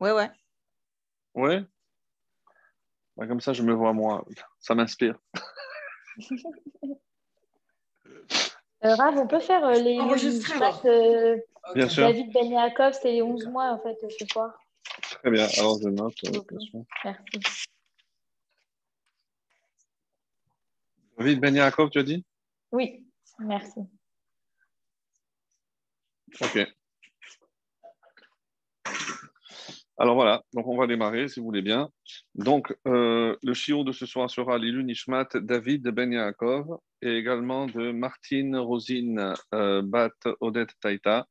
Ouais, ouais. Ouais. Bah, comme ça, je me vois moi. Ça m'inspire. Euh, Rav, on peut faire euh, les Enregistrement. euh, Bien sûr. David Ben Yaakov, c'est les 11 mois en fait ce soir. Très bien. Alors, je note. euh. Merci. David Ben Yaakov, tu as dit? Oui, merci. Ok. Alors voilà, donc on va démarrer si vous voulez bien. Donc euh, le chiot de ce soir sera Lilu Nishmat David Ben Yaakov et également de Martine Rosine euh, Bat Odette Taïta,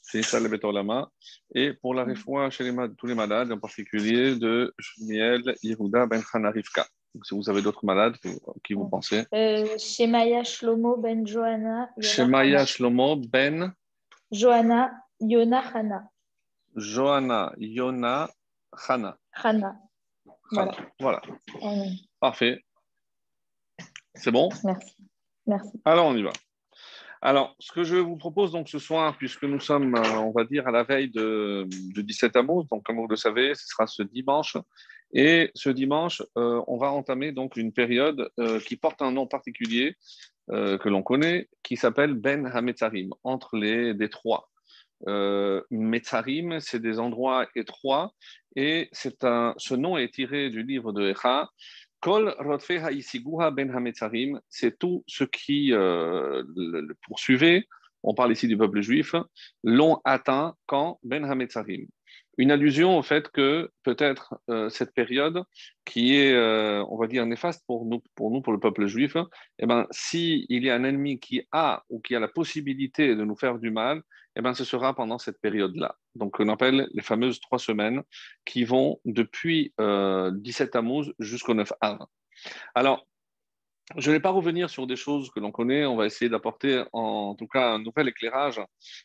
c'est ça le Bet Olama. Et pour la réfoua chez les, tous les malades, en particulier de Shmuel Yehuda Ben Chana Rivka. Donc, si vous avez d'autres malades qui vous pensez. Euh, Shemaya Shlomo Ben Johanna. Shemaya. Shlomo Ben Johanna Yona Hana. Johanna Yona Chana. Hana. Voilà. Voilà, Euh, parfait. C'est bon? Merci. Merci. Alors, on y va. Alors, ce que je vous propose donc ce soir, puisque nous sommes, euh, on va dire, à la veille de, de 17 Amos, donc comme vous le savez, ce sera ce dimanche. Et ce dimanche, euh, on va entamer donc une période euh, qui porte un nom particulier euh, que l'on connaît, qui s'appelle Ben Hametzarim, entre les détroits. Euh, Metzarim, c'est des endroits étroits, et c'est un, ce nom est tiré du livre de Echa, Kol Ben Hametzarim, c'est tout ce qui euh, le, le poursuivait, on parle ici du peuple juif, l'ont atteint quand? Ben Hametzarim. Une allusion au fait que peut-être euh, cette période qui est, euh, on va dire, néfaste pour nous, pour nous, pour le peuple juif, eh ben, s'il y a un ennemi qui a ou qui a la possibilité de nous faire du mal, eh ben, ce sera pendant cette période-là. Donc, on appelle les fameuses trois semaines qui vont depuis euh, 17 Tammuz jusqu'au 9 Av. Alors, je ne vais pas revenir sur des choses que l'on connaît, on va essayer d'apporter en tout cas un nouvel éclairage.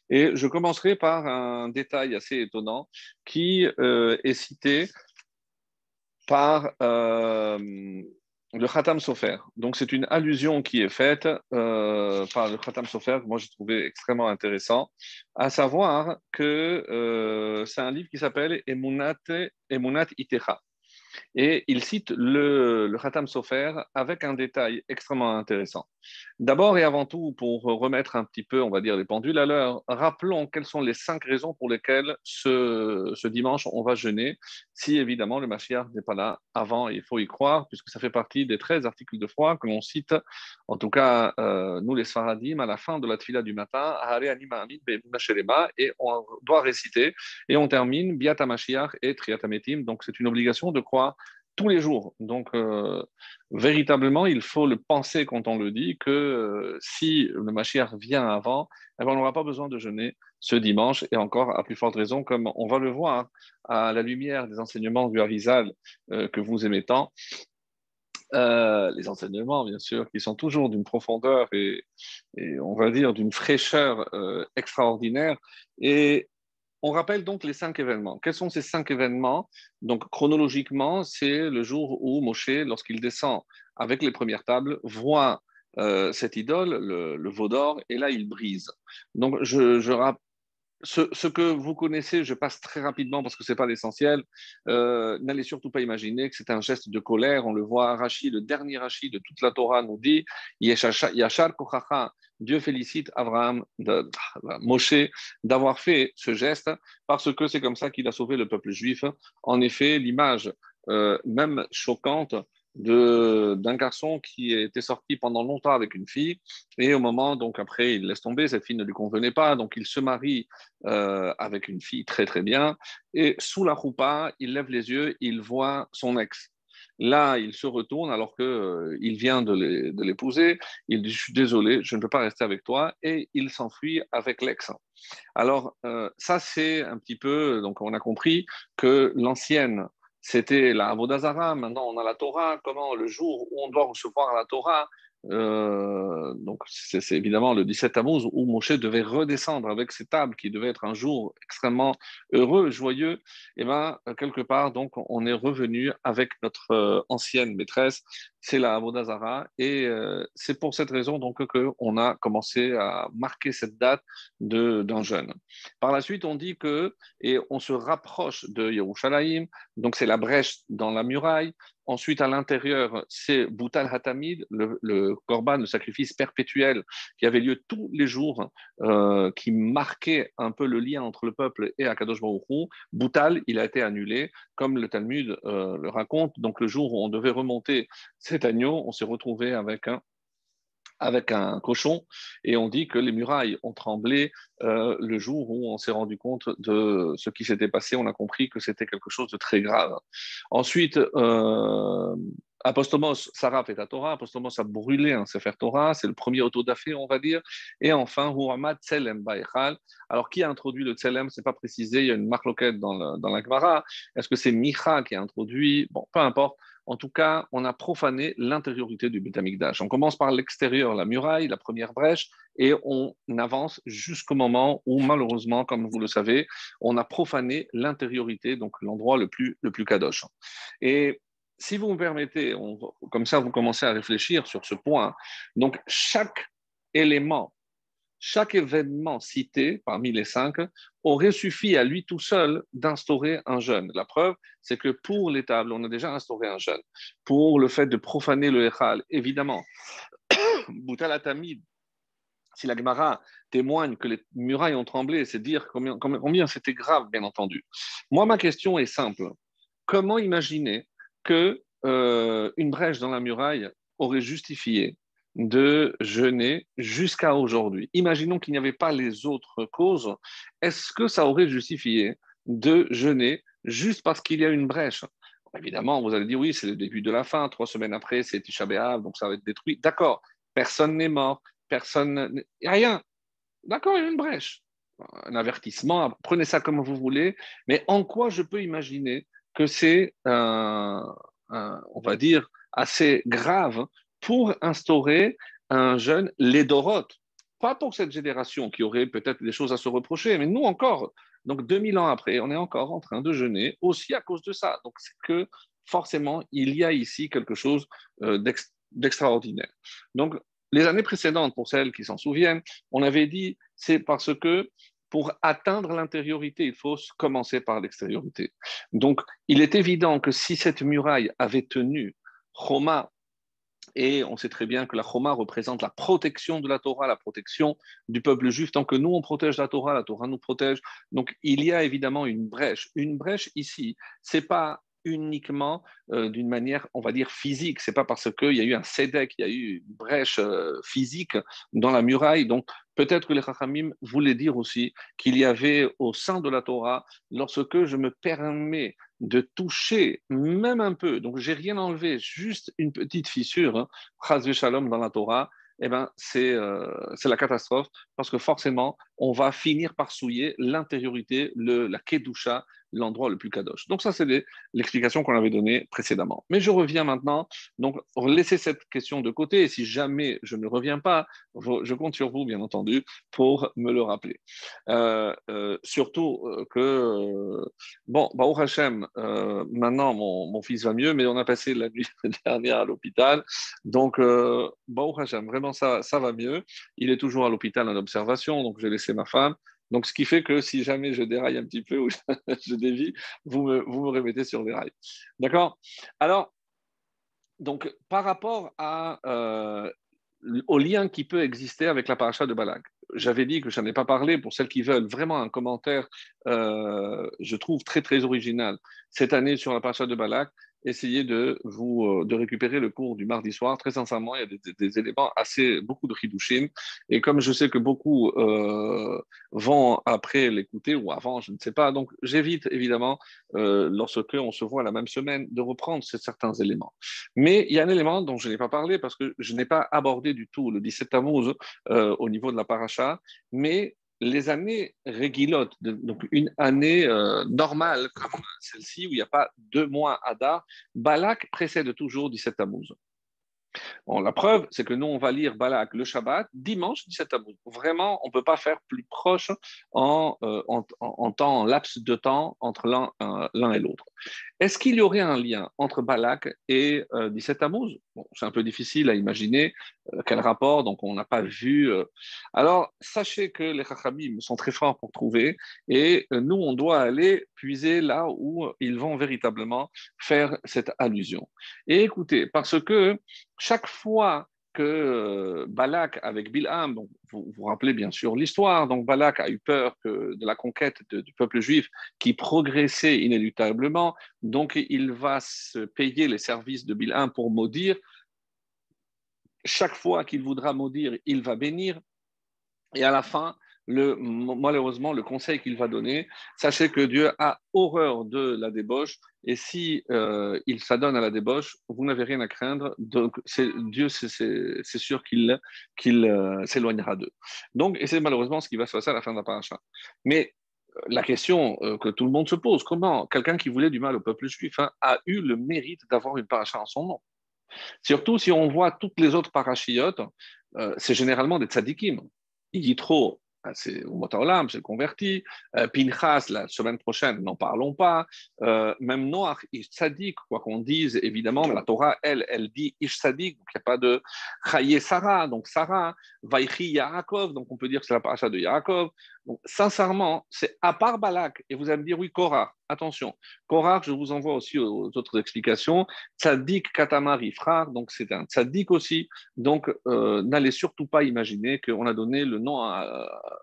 Et je commencerai par un détail assez étonnant qui euh, est cité par euh, le Khatam Sofer. Donc c'est une allusion qui est faite euh, par le Khatam Sofer, que moi j'ai trouvé extrêmement intéressant, à savoir que c'est un livre qui s'appelle Emunat, Emunat Itecha. Et il cite le, le Khatam Sofer avec un détail extrêmement intéressant. D'abord et avant tout, pour remettre un petit peu, on va dire, les pendules à l'heure, rappelons quelles sont les cinq raisons pour lesquelles ce, dimanche on va jeûner, si évidemment le Mashiach n'est pas là avant, il faut y croire, puisque ça fait partie des 13 articles de foi que l'on cite, en tout cas, euh, nous les Sfaradim, à la fin de la tfila du matin, et on doit réciter, et on termine Biata et Triatametim, donc c'est une obligation de croire tous les jours. Donc, euh, véritablement, il faut le penser quand on le dit que euh, si le Mashiach vient avant, eh ben, on n'aura pas besoin de jeûner ce dimanche, et encore à plus forte raison, comme on va le voir à la lumière des enseignements du Harizal euh, que vous aimez tant. Les enseignements, bien sûr, qui sont toujours d'une profondeur et, on va dire d'une fraîcheur extraordinaire. Et on rappelle donc les cinq événements. Quels sont ces cinq événements? Donc, chronologiquement, c'est le jour où Moshe, lorsqu'il descend avec les premières tables, voit euh, cette idole, le, veau d'or, et là, il brise. Donc, je, je. Ce, que vous connaissez, je passe très rapidement parce que ce n'est pas l'essentiel. Euh, N'allez surtout pas imaginer que c'est un geste de colère. On le voit, Rashi, le dernier Rashi de toute la Torah nous dit Yachar Kochacha, Dieu félicite Abraham, de, Moshe, d'avoir fait ce geste parce que c'est comme ça qu'il a sauvé le peuple juif. En effet, l'image, euh, même choquante, d'un garçon qui était sorti pendant longtemps avec une fille et au moment donc après il laisse tomber cette fille ne lui convenait pas donc il se marie euh, avec une fille très très bien et sous la roupa il lève les yeux il voit son ex Là, il se retourne alors qu'il euh, vient de l'épouser. Il dit Je suis désolé, je ne peux pas rester avec toi. Et il s'enfuit avec l'ex. Alors, euh, ça, c'est un petit peu. Donc, on a compris que l'ancienne c'était la Avodazara, maintenant on a la Torah, comment le jour où on doit recevoir la Torah, euh, donc c'est évidemment le 17 Tammuz où Moshe devait redescendre avec ses tables, qui devait être un jour extrêmement heureux, joyeux, et bien quelque part donc on est revenu avec notre euh, ancienne maîtresse, c'est la Avodazara. Et euh, c'est pour cette raison donc qu'on a commencé à marquer cette date d'un jeûne. Par la suite, on dit que, et on se rapproche de Yerushalayim, donc c'est la brèche dans la muraille. Ensuite, à l'intérieur, c'est Boutal Hatamid, le, korban, le sacrifice perpétuel qui avait lieu tous les jours, euh, qui marquait un peu le lien entre le peuple et Akadosh Baruch Boutal, il a été annulé, comme le Talmud euh, le raconte. Donc, le jour où on devait remonter cet agneau, on s'est retrouvé avec un avec un cochon, et on dit que les murailles ont tremblé euh, le jour où on s'est rendu compte de ce qui s'était passé. On a compris que c'était quelque chose de très grave. Ensuite, euh, Apostomos, Sarah fait la Torah. Apostomos a brûlé un Sefer Torah. C'est le premier autodafé, on va dire. Et enfin, Huamad Tselem Baechal. Alors, qui a introduit le Tselem? C'est pas précisé. Il y a une marque dans, dans la Gemara. Est-ce que c'est Micha qui a introduit? Bon, peu importe. En tout cas, on a profané l'intériorité du Beth On commence par l'extérieur, la muraille, la première brèche, et on avance jusqu'au moment où, malheureusement, comme vous le savez, on a profané l'intériorité, donc l'endroit le plus, le plus kadosh. Et si vous me permettez, comme ça, vous commencez à réfléchir sur ce point. Donc, chaque élément chaque événement cité parmi les cinq aurait suffi à lui tout seul d'instaurer un jeûne. La preuve, c'est que pour les tables, on a déjà instauré un jeûne. Pour le fait de profaner le Echal, évidemment, Boutal si la Gemara témoigne que les murailles ont tremblé, c'est dire combien, combien c'était grave, bien entendu. Moi, ma question est simple. Comment imaginer que euh, une brèche dans la muraille aurait justifié de jeûner jusqu'à aujourd'hui. Imaginons qu'il n'y avait pas les autres causes. Est-ce que ça aurait justifié de jeûner juste parce qu'il y a une brèche? Évidemment, vous allez dire oui, c'est le début de la fin. Trois semaines après, c'est Tisha donc ça va être détruit. D'accord, personne n'est mort, personne, rien. D'accord, il y a une brèche, un avertissement. Prenez ça comme vous voulez. Mais en quoi je peux imaginer que c'est, on va dire, assez grave pour instaurer un jeune lédorote. Pas pour cette génération qui aurait peut-être des choses à se reprocher, mais nous encore. Donc 2000 ans après, on est encore en train de jeûner aussi à cause de ça. Donc c'est que forcément, il y a ici quelque chose euh, d'extraordinaire. Donc les années précédentes, pour celles qui s'en souviennent, on avait dit c'est parce que pour atteindre l'intériorité, il faut commencer par l'extériorité. Donc, il est évident que si cette muraille avait tenu, Roma et on sait très bien que la Choma représente la protection de la Torah, la protection du peuple juif. Tant que nous, on protège la Torah, la Torah nous protège. Donc, il y a évidemment une brèche. Une brèche ici, c'est pas uniquement euh, d'une manière, on va dire, physique. C'est pas parce qu'il y a eu un sédec, il y a eu une brèche euh, physique dans la muraille. Donc, peut-être que les Chachamim voulaient dire aussi qu'il y avait au sein de la Torah, lorsque je me permets de toucher même un peu, donc j'ai rien enlevé, juste une petite fissure, hein, Shalom dans la Torah, eh ben, euh, c'est la catastrophe parce que forcément, on va finir par souiller l'intériorité, la kedusha l'endroit le plus kadosh. Donc ça, c'est l'explication qu'on avait donnée précédemment. Mais je reviens maintenant. Donc, laissez cette question de côté. Et si jamais je ne reviens pas, je compte sur vous, bien entendu, pour me le rappeler. Euh, euh, surtout euh, que, bon, bah, Hachem, maintenant, mon, fils va mieux, mais on a passé la nuit dernière à l'hôpital. Donc, bah, Hachem, vraiment, ça, ça va mieux. Il est toujours à l'hôpital en observation, donc j'ai laissé ma femme. Donc, ce qui fait que si jamais je déraille un petit peu ou je dévie, vous me, remettez sur des rails. D'accord? Alors, donc, par rapport euh, au lien qui peut exister avec la paracha de Balak, j'avais dit que je n'en ai pas parlé. Pour celles qui veulent vraiment un commentaire, euh, je trouve très très original cette année sur la paracha de Balak essayez de vous euh, de récupérer le cours du mardi soir. Très sincèrement, il y a des, éléments assez beaucoup de hidushim. Et comme je sais que beaucoup euh, vont après l'écouter ou avant, je ne sais pas. Donc j'évite évidemment euh, lorsque on se voit la même semaine de reprendre certains éléments. Mais il y a un élément dont je n'ai pas parlé parce que je n'ai pas abordé du tout le 17 Tammuz au niveau de la paracha, mais les années régulotes, donc une année euh, normale comme celle-ci, où il n'y a pas deux mois Adar, Balak précède toujours 17 Tammuz. Bon, la preuve, c'est que nous, on va lire Balak le Shabbat dimanche 17 Tammuz. Vraiment, on ne peut pas faire plus proche en, euh, en, temps, en laps de temps entre l'un euh, et l'autre. Est-ce qu'il y aurait un lien entre Balak et 17 Tammuz C'est un peu difficile à imaginer quel rapport, donc on n'a pas vu. Alors, sachez que les Chachamim sont très forts pour trouver, et nous, on doit aller puiser là où ils vont véritablement faire cette allusion. Et écoutez, parce que chaque fois que euh, Balak avec Bilham, vous vous rappelez bien sûr l'histoire, donc Balak a eu peur de la conquête du peuple juif qui progressait inéluctablement, donc il va se payer les services de Bilham pour maudire. Chaque fois qu'il voudra maudire, il va bénir. Et à la fin, malheureusement, le conseil qu'il va donner, sachez que Dieu a horreur de la débauche, et si euh, il s'adonne à la débauche, vous n'avez rien à craindre. Donc, Dieu, c'est sûr qu'il euh, s'éloignera d'eux. Donc, et c'est malheureusement ce qui va se passer à la fin de la paracha. Mais euh, la question que tout le monde se pose, comment quelqu'un qui voulait du mal au peuple juif hein, a eu le mérite d'avoir une paracha en son nom? Surtout si on voit toutes les autres parachiotes, c'est généralement des tzadikim. trop ah, c'est au Motaolam, c'est converti. Euh, Pinchas, la semaine prochaine, n'en parlons pas. Euh, même Noach, Ish quoi qu'on dise, évidemment, la Torah, elle, elle dit Ish donc il n'y a pas de Chaye Sarah, donc Sarah, Vaïchi Yaakov, donc on peut dire que c'est la paracha de Yaakov. Donc, sincèrement, c'est à part Balak, et vous allez me dire, oui, Korah, attention, Korah, je vous envoie aussi aux autres explications, Tzadik Katamari frère, donc c'est un Tzadik aussi, donc euh, n'allez surtout pas imaginer qu'on a donné le nom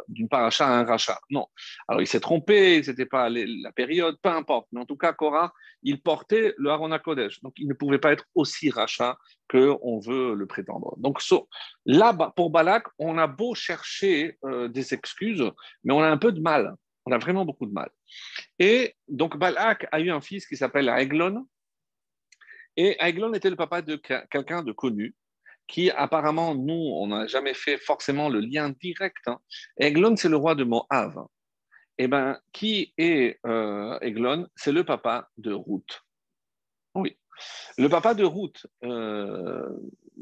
d'une paracha à un rachat. Non. Alors il s'est trompé, ce n'était pas la période, peu importe, mais en tout cas, Korah, il portait le Harona Kodesh, donc il ne pouvait pas être aussi rachat qu'on veut le prétendre. Donc là, pour Balak, on a beau chercher euh, des excuses, mais on a un peu de mal. On a vraiment beaucoup de mal. Et donc Balak a eu un fils qui s'appelle Aiglon. Et Aiglon était le papa de quelqu'un de connu, qui apparemment, nous, on n'a jamais fait forcément le lien direct. Hein. Aiglon, c'est le roi de Moab. Eh bien, qui est euh, C'est le papa de Ruth. Oui. Le papa de Ruth, euh,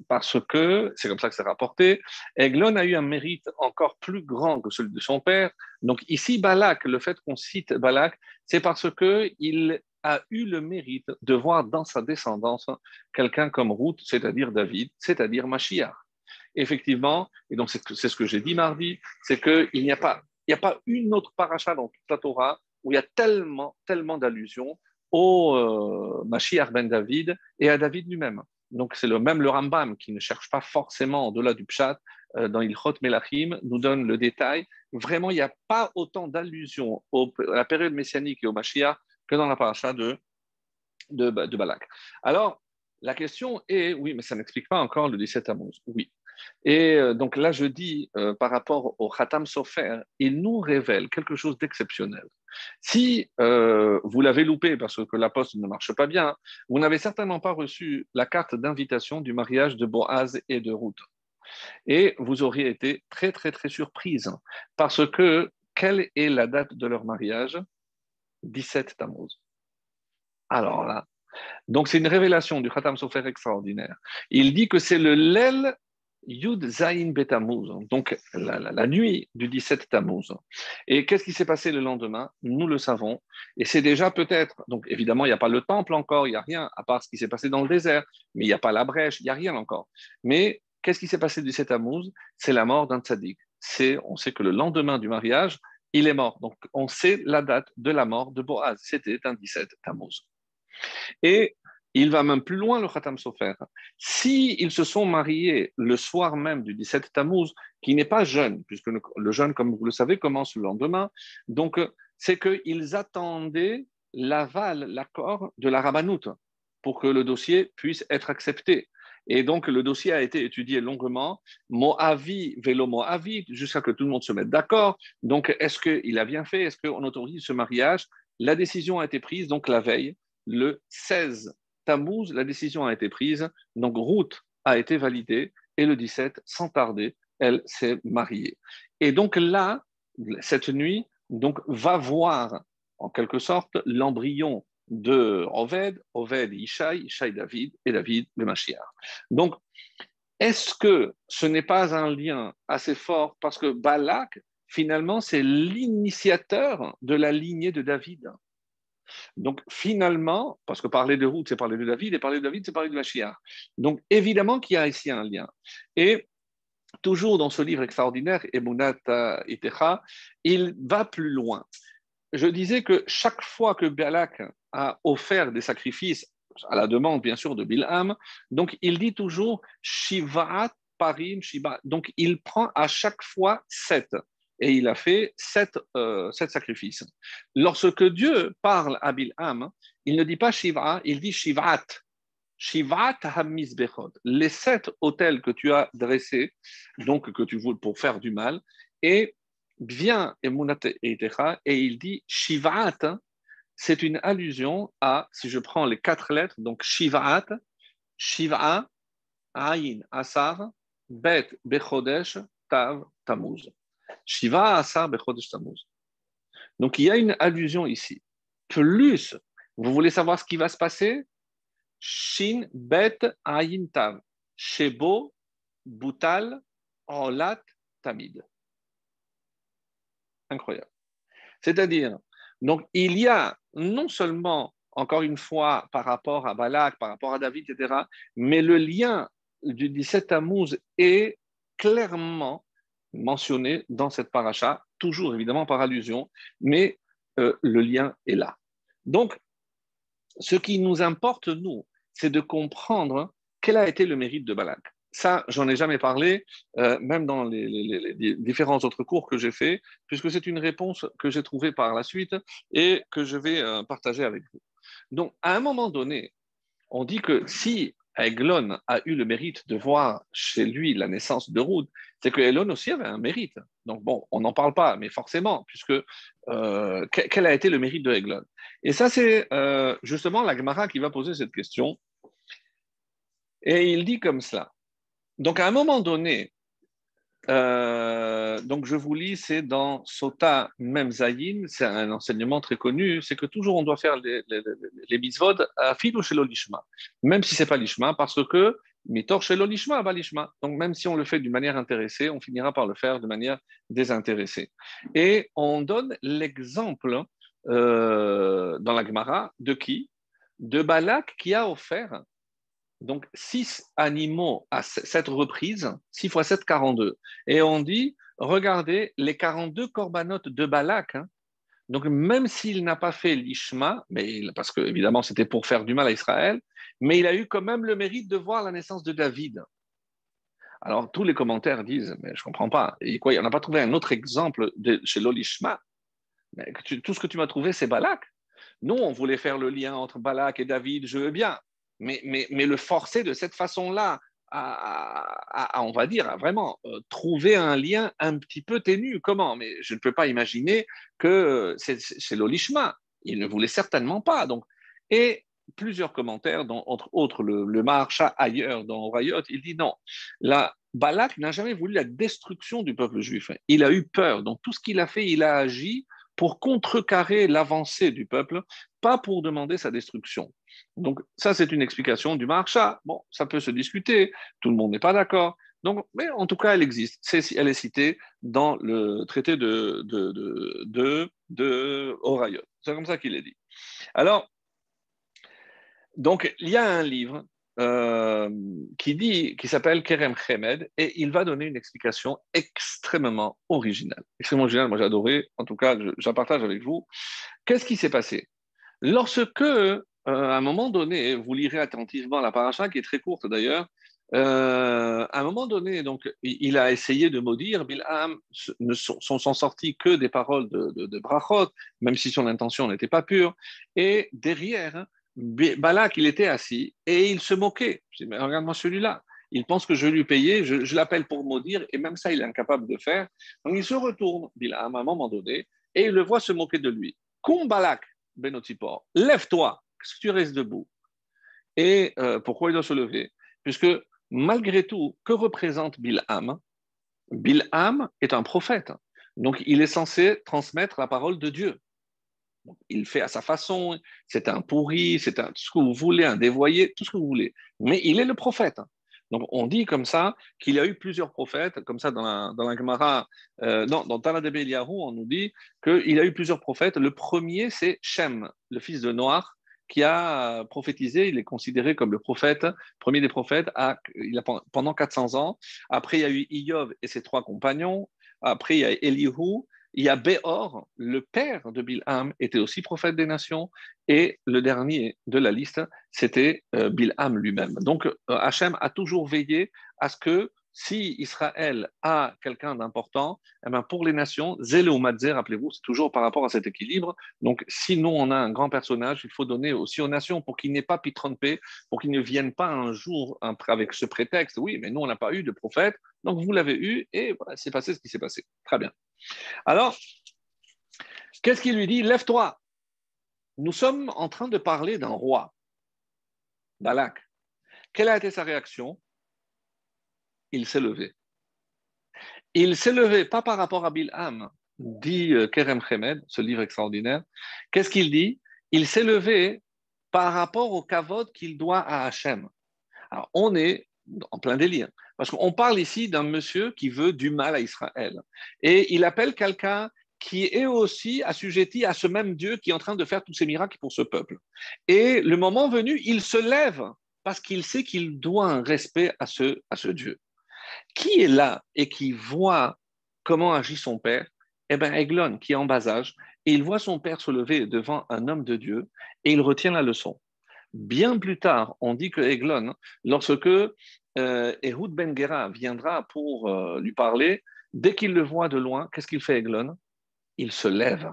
parce que, c'est comme ça que c'est rapporté, Eglon a eu un mérite encore plus grand que celui de son père. Donc ici, Balak, le fait qu'on cite Balak, c'est parce qu'il a eu le mérite de voir dans sa descendance quelqu'un comme Ruth, c'est-à-dire David, c'est-à-dire Mashiach. Effectivement, et donc c'est ce que j'ai dit mardi, c'est qu'il n'y a pas, il une autre paracha dans toute la Torah où il y a tellement, d'allusions au euh, ben David et à David lui-même. Donc c'est le même le Rambam qui ne cherche pas forcément au-delà du Pshat euh, dans Ilchot Melachim nous donne le détail. Vraiment, il n'y a pas autant d'allusions à la période messianique et au Mashiach que dans la paracha de, Balak. Alors, la question est, oui, mais ça n'explique pas encore le 17 Amos. Oui, et euh, donc là, je dis, euh, par rapport au Khatam Sofer, il nous révèle quelque chose d'exceptionnel. Si euh, vous l'avez loupé parce que la poste ne marche pas bien, vous n'avez certainement pas reçu la carte d'invitation du mariage de Boaz et de Ruth. Et vous auriez été très, très, très surprise parce que quelle est la date de leur mariage? 17 Tammuz. Alors là, donc c'est une révélation du Khatam Sofer extraordinaire. Il dit que c'est le Lel Yud Zain Betamuz, donc la, nuit du 17 Tammuz. Et qu'est-ce qui s'est passé le lendemain? Nous le savons. Et c'est déjà peut-être, donc évidemment, il n'y a pas le temple encore, il n'y a rien, à part ce qui s'est passé dans le désert, mais il n'y a pas la brèche, il n'y a rien encore. Mais qu'est-ce qui s'est passé le 17 Tammuz? C'est la mort d'un tzaddik. C'est, on sait que le lendemain du mariage, il est mort. Donc on sait la date de la mort de Boaz. C'était un 17 Tammuz. Et il va même plus loin, le Khatam Sofer. Si ils se sont mariés le soir même du 17 Tammuz, qui n'est pas jeune, puisque le jeûne, comme vous le savez, commence le lendemain, donc c'est qu'ils attendaient l'aval, l'accord de la Rabbanout pour que le dossier puisse être accepté. Et donc, le dossier a été étudié longuement, Moavi, vélo Moavi, jusqu'à ce que tout le monde se mette d'accord. Donc, est-ce qu'il a bien fait? Est-ce qu'on autorise ce mariage? La décision a été prise, donc la veille, le 16 Tammuz, la décision a été prise, donc Ruth a été validée, et le 17, sans tarder, elle s'est mariée. Et donc là, cette nuit, donc, va voir en quelque sorte l'embryon de Oved, Oved Ishaï, Ishaï David et David le Mashiach. Donc, est-ce que ce n'est pas un lien assez fort? Parce que Balak, finalement, c'est l'initiateur de la lignée de David Donc finalement, parce que parler de route, c'est parler de David, et parler de David, c'est parler de Mashiach. Donc évidemment qu'il y a ici un lien. Et toujours dans ce livre extraordinaire, Emunat Itecha, il va plus loin. Je disais que chaque fois que Balak a offert des sacrifices, à la demande bien sûr de Bilham, donc il dit toujours Shivat Parim Shiva. Donc il prend à chaque fois sept. Et il a fait sept, euh, sept sacrifices. Lorsque Dieu parle à Bilham, il ne dit pas Shiva, il dit Shivat. Shivat Hamizbechot, les sept hôtels que tu as dressés, donc que tu voulais pour faire du mal, et Emunat et il dit Shivat, c'est une allusion à, si je prends les quatre lettres, donc Shivat, Shiva, Ayin, Asar, Bet, Bechodesh, Tav, Tamuz. Shiva, Asar, Bechodesh, Tamuz. Donc il y a une allusion ici. Plus, vous voulez savoir ce qui va se passer? Shin Bet Ayin Tav. Shebo Butal Olat Tamid. Incroyable. C'est-à-dire, donc il y a non seulement, encore une fois, par rapport à Balak, par rapport à David, etc., mais le lien du 17 Tammuz est clairement mentionné dans cette paracha, toujours évidemment par allusion, mais euh, le lien est là. Donc, ce qui nous importe, nous, c'est de comprendre quel a été le mérite de Balak. Ça, j'en ai jamais parlé, euh, même dans les, différents autres cours que j'ai faits, puisque c'est une réponse que j'ai trouvée par la suite et que je vais euh, partager avec vous. Donc, à un moment donné, on dit que si Eglon a eu le mérite de voir chez lui la naissance de Ruth, c'est que Elon aussi avait un mérite. Donc bon, on n'en parle pas, mais forcément, puisque euh, quel a été le mérite de Eglon? Et ça, c'est justement la Gemara qui va poser cette question. Et il dit comme cela. Donc, à un moment donné, euh, donc je vous lis, c'est dans Sota Memzayin, c'est un enseignement très connu, c'est que toujours on doit faire les, les, les bisvod à filo chez l'olishma, même si c'est pas l'ishma, parce que mitor chez l'olishma, pas l'ishma. Donc même si on le fait d'une manière intéressée, on finira par le faire de manière désintéressée. Et on donne l'exemple euh, dans la Gemara de qui? De Balak qui a offert donc six animaux à cette reprise, 6 fois 7, 42. Et on dit, regardez les 42 corbanotes de Balak. Hein. donc même s'il n'a pas fait l'Ishma, mais parce que évidemment c'était pour faire du mal à Israël, mais il a eu quand même le mérite de voir la naissance de David. Alors tous les commentaires disent, mais je ne comprends pas, il n'a pas trouvé un autre exemple chez l'Olishma? Tout ce que tu m'as trouvé, c'est Balak. Nous, on voulait faire le lien entre Balak et David, je veux bien, mais, le forcer de cette façon-là à, on va dire, à vraiment euh, trouver un lien un petit peu ténu. Comment? Mais je ne peux pas imaginer que c'est l'Olishma. Il ne voulait certainement pas. Donc, et plusieurs commentaires, dont, entre autres le, le Maharsha ailleurs dans Rayot, il dit non, la Balak n'a jamais voulu la destruction du peuple juif. Il a eu peur. Donc tout ce qu'il a fait, il a agi pour contrecarrer l'avancée du peuple, pas pour demander sa destruction. Donc, ça, c'est une explication du marcha. Bon, ça peut se discuter, tout le monde n'est pas d'accord. Donc, mais en tout cas, elle existe. Elle est citée dans le traité de, de, de, de, C'est comme ça qu'il est dit. Alors, donc, il y a un livre euh, qui dit, qui s'appelle Kerem Chemed, et il va donner une explication extrêmement originale. Extrêmement originale, moi j'ai adoré, en tout cas, j'en partage avec vous. Qu'est-ce qui s'est passé? Lorsque euh, à un moment donné, vous lirez attentivement la paracha, qui est très courte d'ailleurs, euh, à un moment donné, donc, il a essayé de maudire, Bilham ne sont, sont sortis que des paroles de, de, Brachot, même si son intention n'était pas pure. Et derrière, Balak, il était assis et il se moquait. Je dis, regarde-moi celui-là. Il pense que je lui payais, je, je l'appelle pour maudire, et même ça, il est incapable de faire. Donc il se retourne, Bilham, à un moment donné, et il le voit se moquer de lui. Kum Balak, Benotipor, lève-toi tu restes debout? Et euh, pourquoi il doit se lever? Puisque malgré tout, que représente Bilham? Bilham est un prophète. Donc il est censé transmettre la parole de Dieu. il fait à sa façon, c'est un pourri, c'est un, tout ce que vous voulez, un dévoyé, tout ce que vous voulez. Mais il est le prophète. Donc, on dit comme ça qu'il y a eu plusieurs prophètes, comme ça dans la, dans la Gemara, euh, non, dans Tanadebe Eliyahu, on nous dit qu'il a eu plusieurs prophètes. Le premier, c'est Shem, le fils de Noach, qui a prophétisé, il est considéré comme le prophète, premier des prophètes, à, il a, pendant 400 ans. Après, il y a eu Iyov et ses trois compagnons. Après, il y a Elihu, il y a Béor, le père de Bilham, était aussi prophète des nations. Et le dernier de la liste, c'était euh, Bilham lui-même. Donc, euh, Hachem a toujours veillé à ce que si Israël a quelqu'un d'important, eh ben, pour les nations, Zélé ou rappelez-vous, c'est toujours par rapport à cet équilibre. Donc, si nous, on a un grand personnage, il faut donner aussi aux nations pour qu'il n'ait pas tromper, pour qu'ils ne viennent pas un jour avec ce prétexte. Oui, mais nous, on n'a pas eu de prophète, donc vous l'avez eu, et voilà, c'est passé ce qui s'est passé. Très bien. Alors, qu'est-ce qu'il lui dit? Lève-toi. Nous sommes en train de parler d'un roi, Balak. Quelle a été sa réaction? Il s'est levé. Il s'est levé, pas par rapport à Bilham, dit euh, Kerem Chemed, ce livre extraordinaire. Qu'est-ce qu'il dit? Il s'est levé par rapport au kavod qu'il doit à Hachem. Alors, on est en plein délire. Parce qu'on parle ici d'un monsieur qui veut du mal à Israël. Et il appelle quelqu'un qui est aussi assujetti à ce même Dieu qui est en train de faire tous ces miracles pour ce peuple. Et le moment venu, il se lève parce qu'il sait qu'il doit un respect à ce, à ce Dieu. Qui est là et qui voit comment agit son père? Eh bien, Eglon, qui est en bas âge, et il voit son père se lever devant un homme de Dieu et il retient la leçon. Bien plus tard, on dit que Eglon, lorsque euh, Ehud Ben Gera viendra pour euh, lui parler, dès qu'il le voit de loin, qu'est-ce qu'il fait Eglon? Il se lève.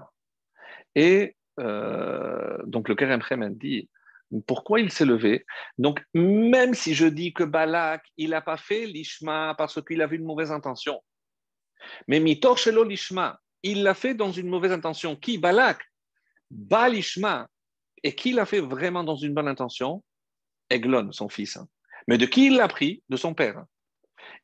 Et euh, donc le Kerem Chemen dit, pourquoi il s'est levé? Donc même si je dis que Balak, il n'a pas fait l'ishma parce qu'il avait une mauvaise intention, mais mitor shelo l'ishma, il l'a fait dans une mauvaise intention. Qui? Balak. Balishma, et qui l'a fait vraiment dans une bonne intention? Eglon, son fils. Mais de qui il l'a pris De son père.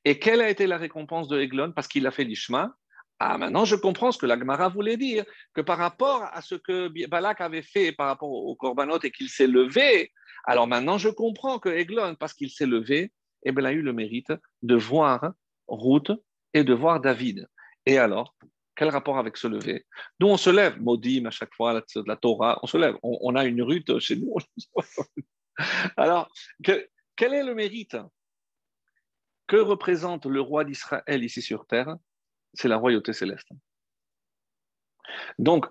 Et quelle a été la récompense de Eglon parce qu'il a fait l'Ishma Ah, maintenant je comprends ce que l'Agmara voulait dire, que par rapport à ce que Balak avait fait par rapport au Korbanot et qu'il s'est levé, alors maintenant je comprends que Eglon, parce qu'il s'est levé, eh bien, il a eu le mérite de voir Ruth et de voir David. Et alors, quel rapport avec se lever? Nous, on se lève, maudit à chaque fois, la Torah, on se lève. On, a une rute chez nous. Alors, quel est le mérite Que représente le roi d'Israël ici sur terre? C'est la royauté céleste. Donc,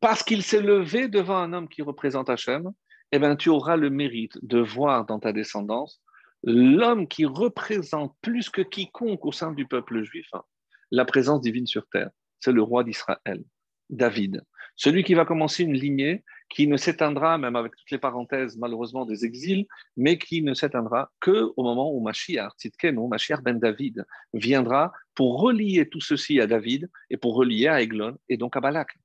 parce qu'il s'est levé devant un homme qui représente Hachem, eh bien, tu auras le mérite de voir dans ta descendance l'homme qui représente plus que quiconque au sein du peuple juif hein, la présence divine sur terre c'est le roi d'Israël, David. Celui qui va commencer une lignée qui ne s'éteindra, même avec toutes les parenthèses malheureusement des exils, mais qui ne s'éteindra que au moment où Mashiach, Tzidkenu, Mashiach ben David, viendra pour relier tout ceci à David et pour relier à Eglon et donc à Balak.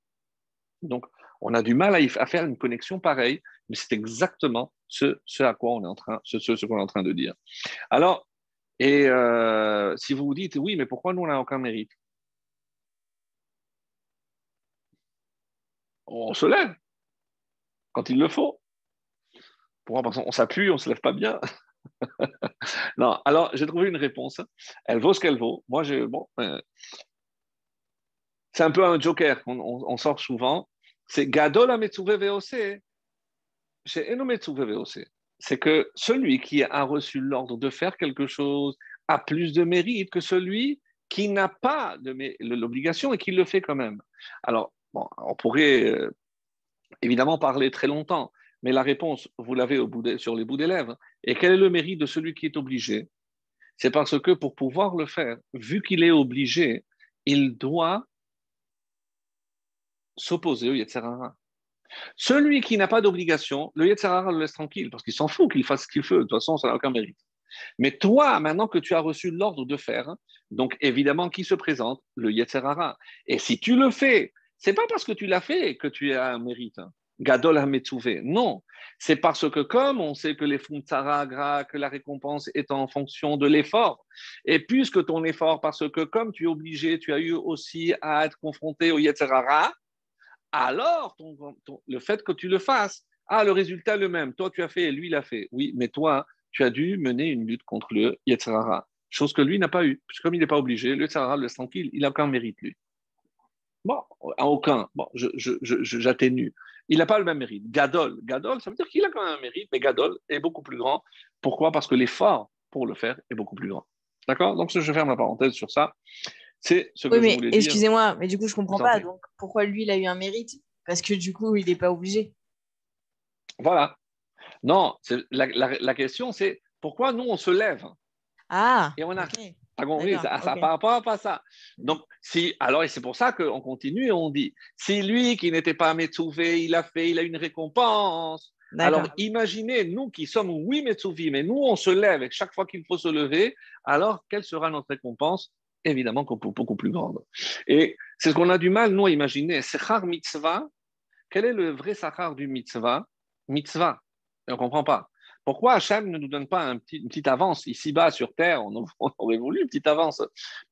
Donc, on a du mal à, faire une connexion pareille, mais c'est exactement ce, à quoi on est en train, ce, qu'on est en train de dire. Alors, et euh, si vous vous dites, oui, mais pourquoi nous, on n'a aucun mérite? On se lève quand il le faut. Pourquoi Parce qu'on s'appuie, on ne se lève pas bien. non, alors j'ai trouvé une réponse. Elle vaut ce qu'elle vaut. Moi, euh, c'est un peu un joker qu'on sort souvent. C'est Gadol VOC. C'est VOC. C'est que celui qui a reçu l'ordre de faire quelque chose a plus de mérite que celui qui n'a pas l'obligation et qui le fait quand même. Alors, on pourrait euh, évidemment parler très longtemps, mais la réponse, vous l'avez sur les bouts des lèvres. Et quel est le mérite de celui qui est obligé? C'est parce que pour pouvoir le faire, vu qu'il est obligé, il doit s'opposer au Yetzirara. Celui qui n'a pas d'obligation, le Yetzirara le laisse tranquille, parce qu'il s'en fout qu'il fasse ce qu'il veut. De toute façon, ça n'a aucun mérite. Mais toi, maintenant que tu as reçu l'ordre de faire, donc évidemment, qui se présente? Le Yetzirara. Et si tu le fais c'est pas parce que tu l'as fait que tu as un mérite. Gadol Hametsuvé. Non, c'est parce que comme on sait que les fonds que la récompense est en fonction de l'effort, et puisque ton effort, parce que comme tu es obligé, tu as eu aussi à être confronté au Yetzerara, alors le fait que tu le fasses, ah, le résultat le même. Toi, tu as fait, lui, il a fait. Oui, mais toi, tu as dû mener une lutte contre le Yetzirara, chose que lui n'a pas eu. Puisque comme il n'est pas obligé, le Yetzirara le tranquille, il n'a aucun mérite, lui. Bon, aucun. Bon, j'atténue. Il n'a pas le même mérite. Gadol, Gadol, ça veut dire qu'il a quand même un mérite, mais Gadol est beaucoup plus grand. Pourquoi? Parce que l'effort pour le faire est beaucoup plus grand. D'accord? Donc, je ferme ma parenthèse sur ça. C'est ce que oui, je mais excusez-moi, mais du coup, je ne comprends pas. Donc, pourquoi lui, il a eu un mérite? Parce que du coup, il n'est pas obligé. Voilà. Non, la, la, question, c'est pourquoi nous, on se lève? Ah, et on a, ça, ça par rapport à ça. Donc, si, alors, et c'est pour ça qu'on continue et on dit, si lui qui n'était pas Metsouvé, il a fait, il a une récompense. Alors, imaginez, nous qui sommes, oui, Metsouvi, mais nous, on se lève et chaque fois qu'il faut se lever, alors, quelle sera notre récompense? Évidemment, beaucoup plus grande. Et c'est ce qu'on a du mal, nous, à imaginer. Sechar mitzvah, quel est le vrai sachar du mitzvah? Mitzvah. Et on ne comprend pas. Pourquoi Hachem ne nous donne pas un petit, une petite avance ici-bas sur Terre? On, aurait voulu une petite avance.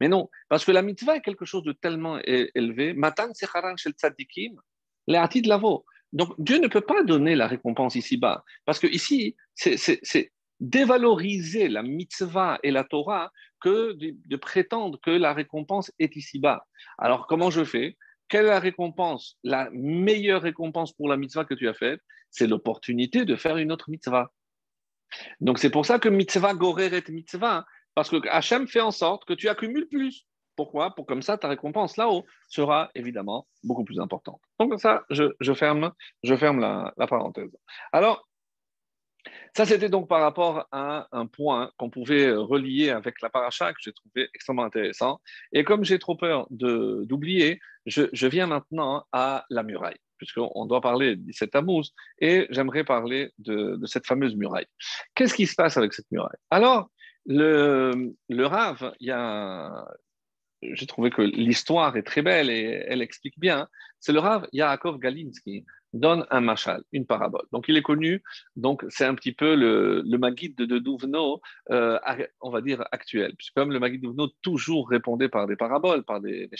Mais non, parce que la mitzvah est quelque chose de tellement élevé. Matan secharan shel tzadikim, de lavo. Donc Dieu ne peut pas donner la récompense ici-bas. Parce que ici, c'est dévaloriser la mitzvah et la Torah que de, de prétendre que la récompense est ici-bas. Alors comment je fais? Quelle est la récompense? La meilleure récompense pour la mitzvah que tu as faite, c'est l'opportunité de faire une autre mitzvah. Donc c'est pour ça que mitzvah goreret mitzvah, parce que Hachem fait en sorte que tu accumules plus. Pourquoi? Pour comme ça, ta récompense là-haut sera évidemment beaucoup plus importante. Donc ça, je, ferme, je ferme la, la parenthèse. Alors, ça, c'était donc par rapport à un point qu'on pouvait relier avec la paracha que j'ai trouvé extrêmement intéressant. Et comme j'ai trop peur d'oublier, je, je, viens maintenant à la muraille puisqu'on doit parler cette Tammuz, et j'aimerais parler de, cette fameuse muraille. Qu'est-ce qui se passe avec cette muraille? Alors, le, le Rav, j'ai trouvé que l'histoire est très belle et elle explique bien. C'est le Rav Yaakov Galinsky donne un machal, une parabole. Donc il est connu, donc c'est un petit peu le, le Maguide de, de euh, on va dire actuel, puisque comme le Maguide de Douvno toujours répondait par des paraboles, par des, des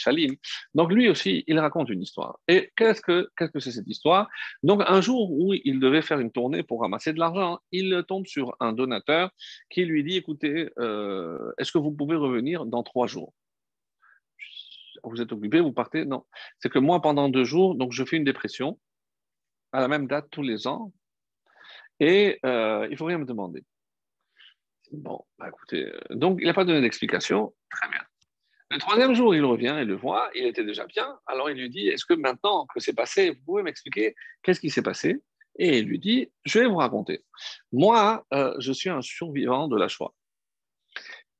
donc lui aussi, il raconte une histoire. Et qu'est-ce que qu'est-ce que c'est cette histoire? Donc un jour où il devait faire une tournée pour ramasser de l'argent, il tombe sur un donateur qui lui dit, écoutez, euh, est-ce que vous pouvez revenir dans trois jours? Vous êtes occupé, vous partez? Non. C'est que moi, pendant deux jours, donc je fais une dépression à la même date tous les ans et euh, il faut rien me demander. Bon, bah, écoutez, euh, donc il n'a pas donné d'explication. Très bien. Le troisième jour, il revient, il le voit, il était déjà bien. Alors il lui dit Est-ce que maintenant que c'est passé, vous pouvez m'expliquer qu'est-ce qui s'est passé? Et il lui dit Je vais vous raconter. Moi, euh, je suis un survivant de la Shoah.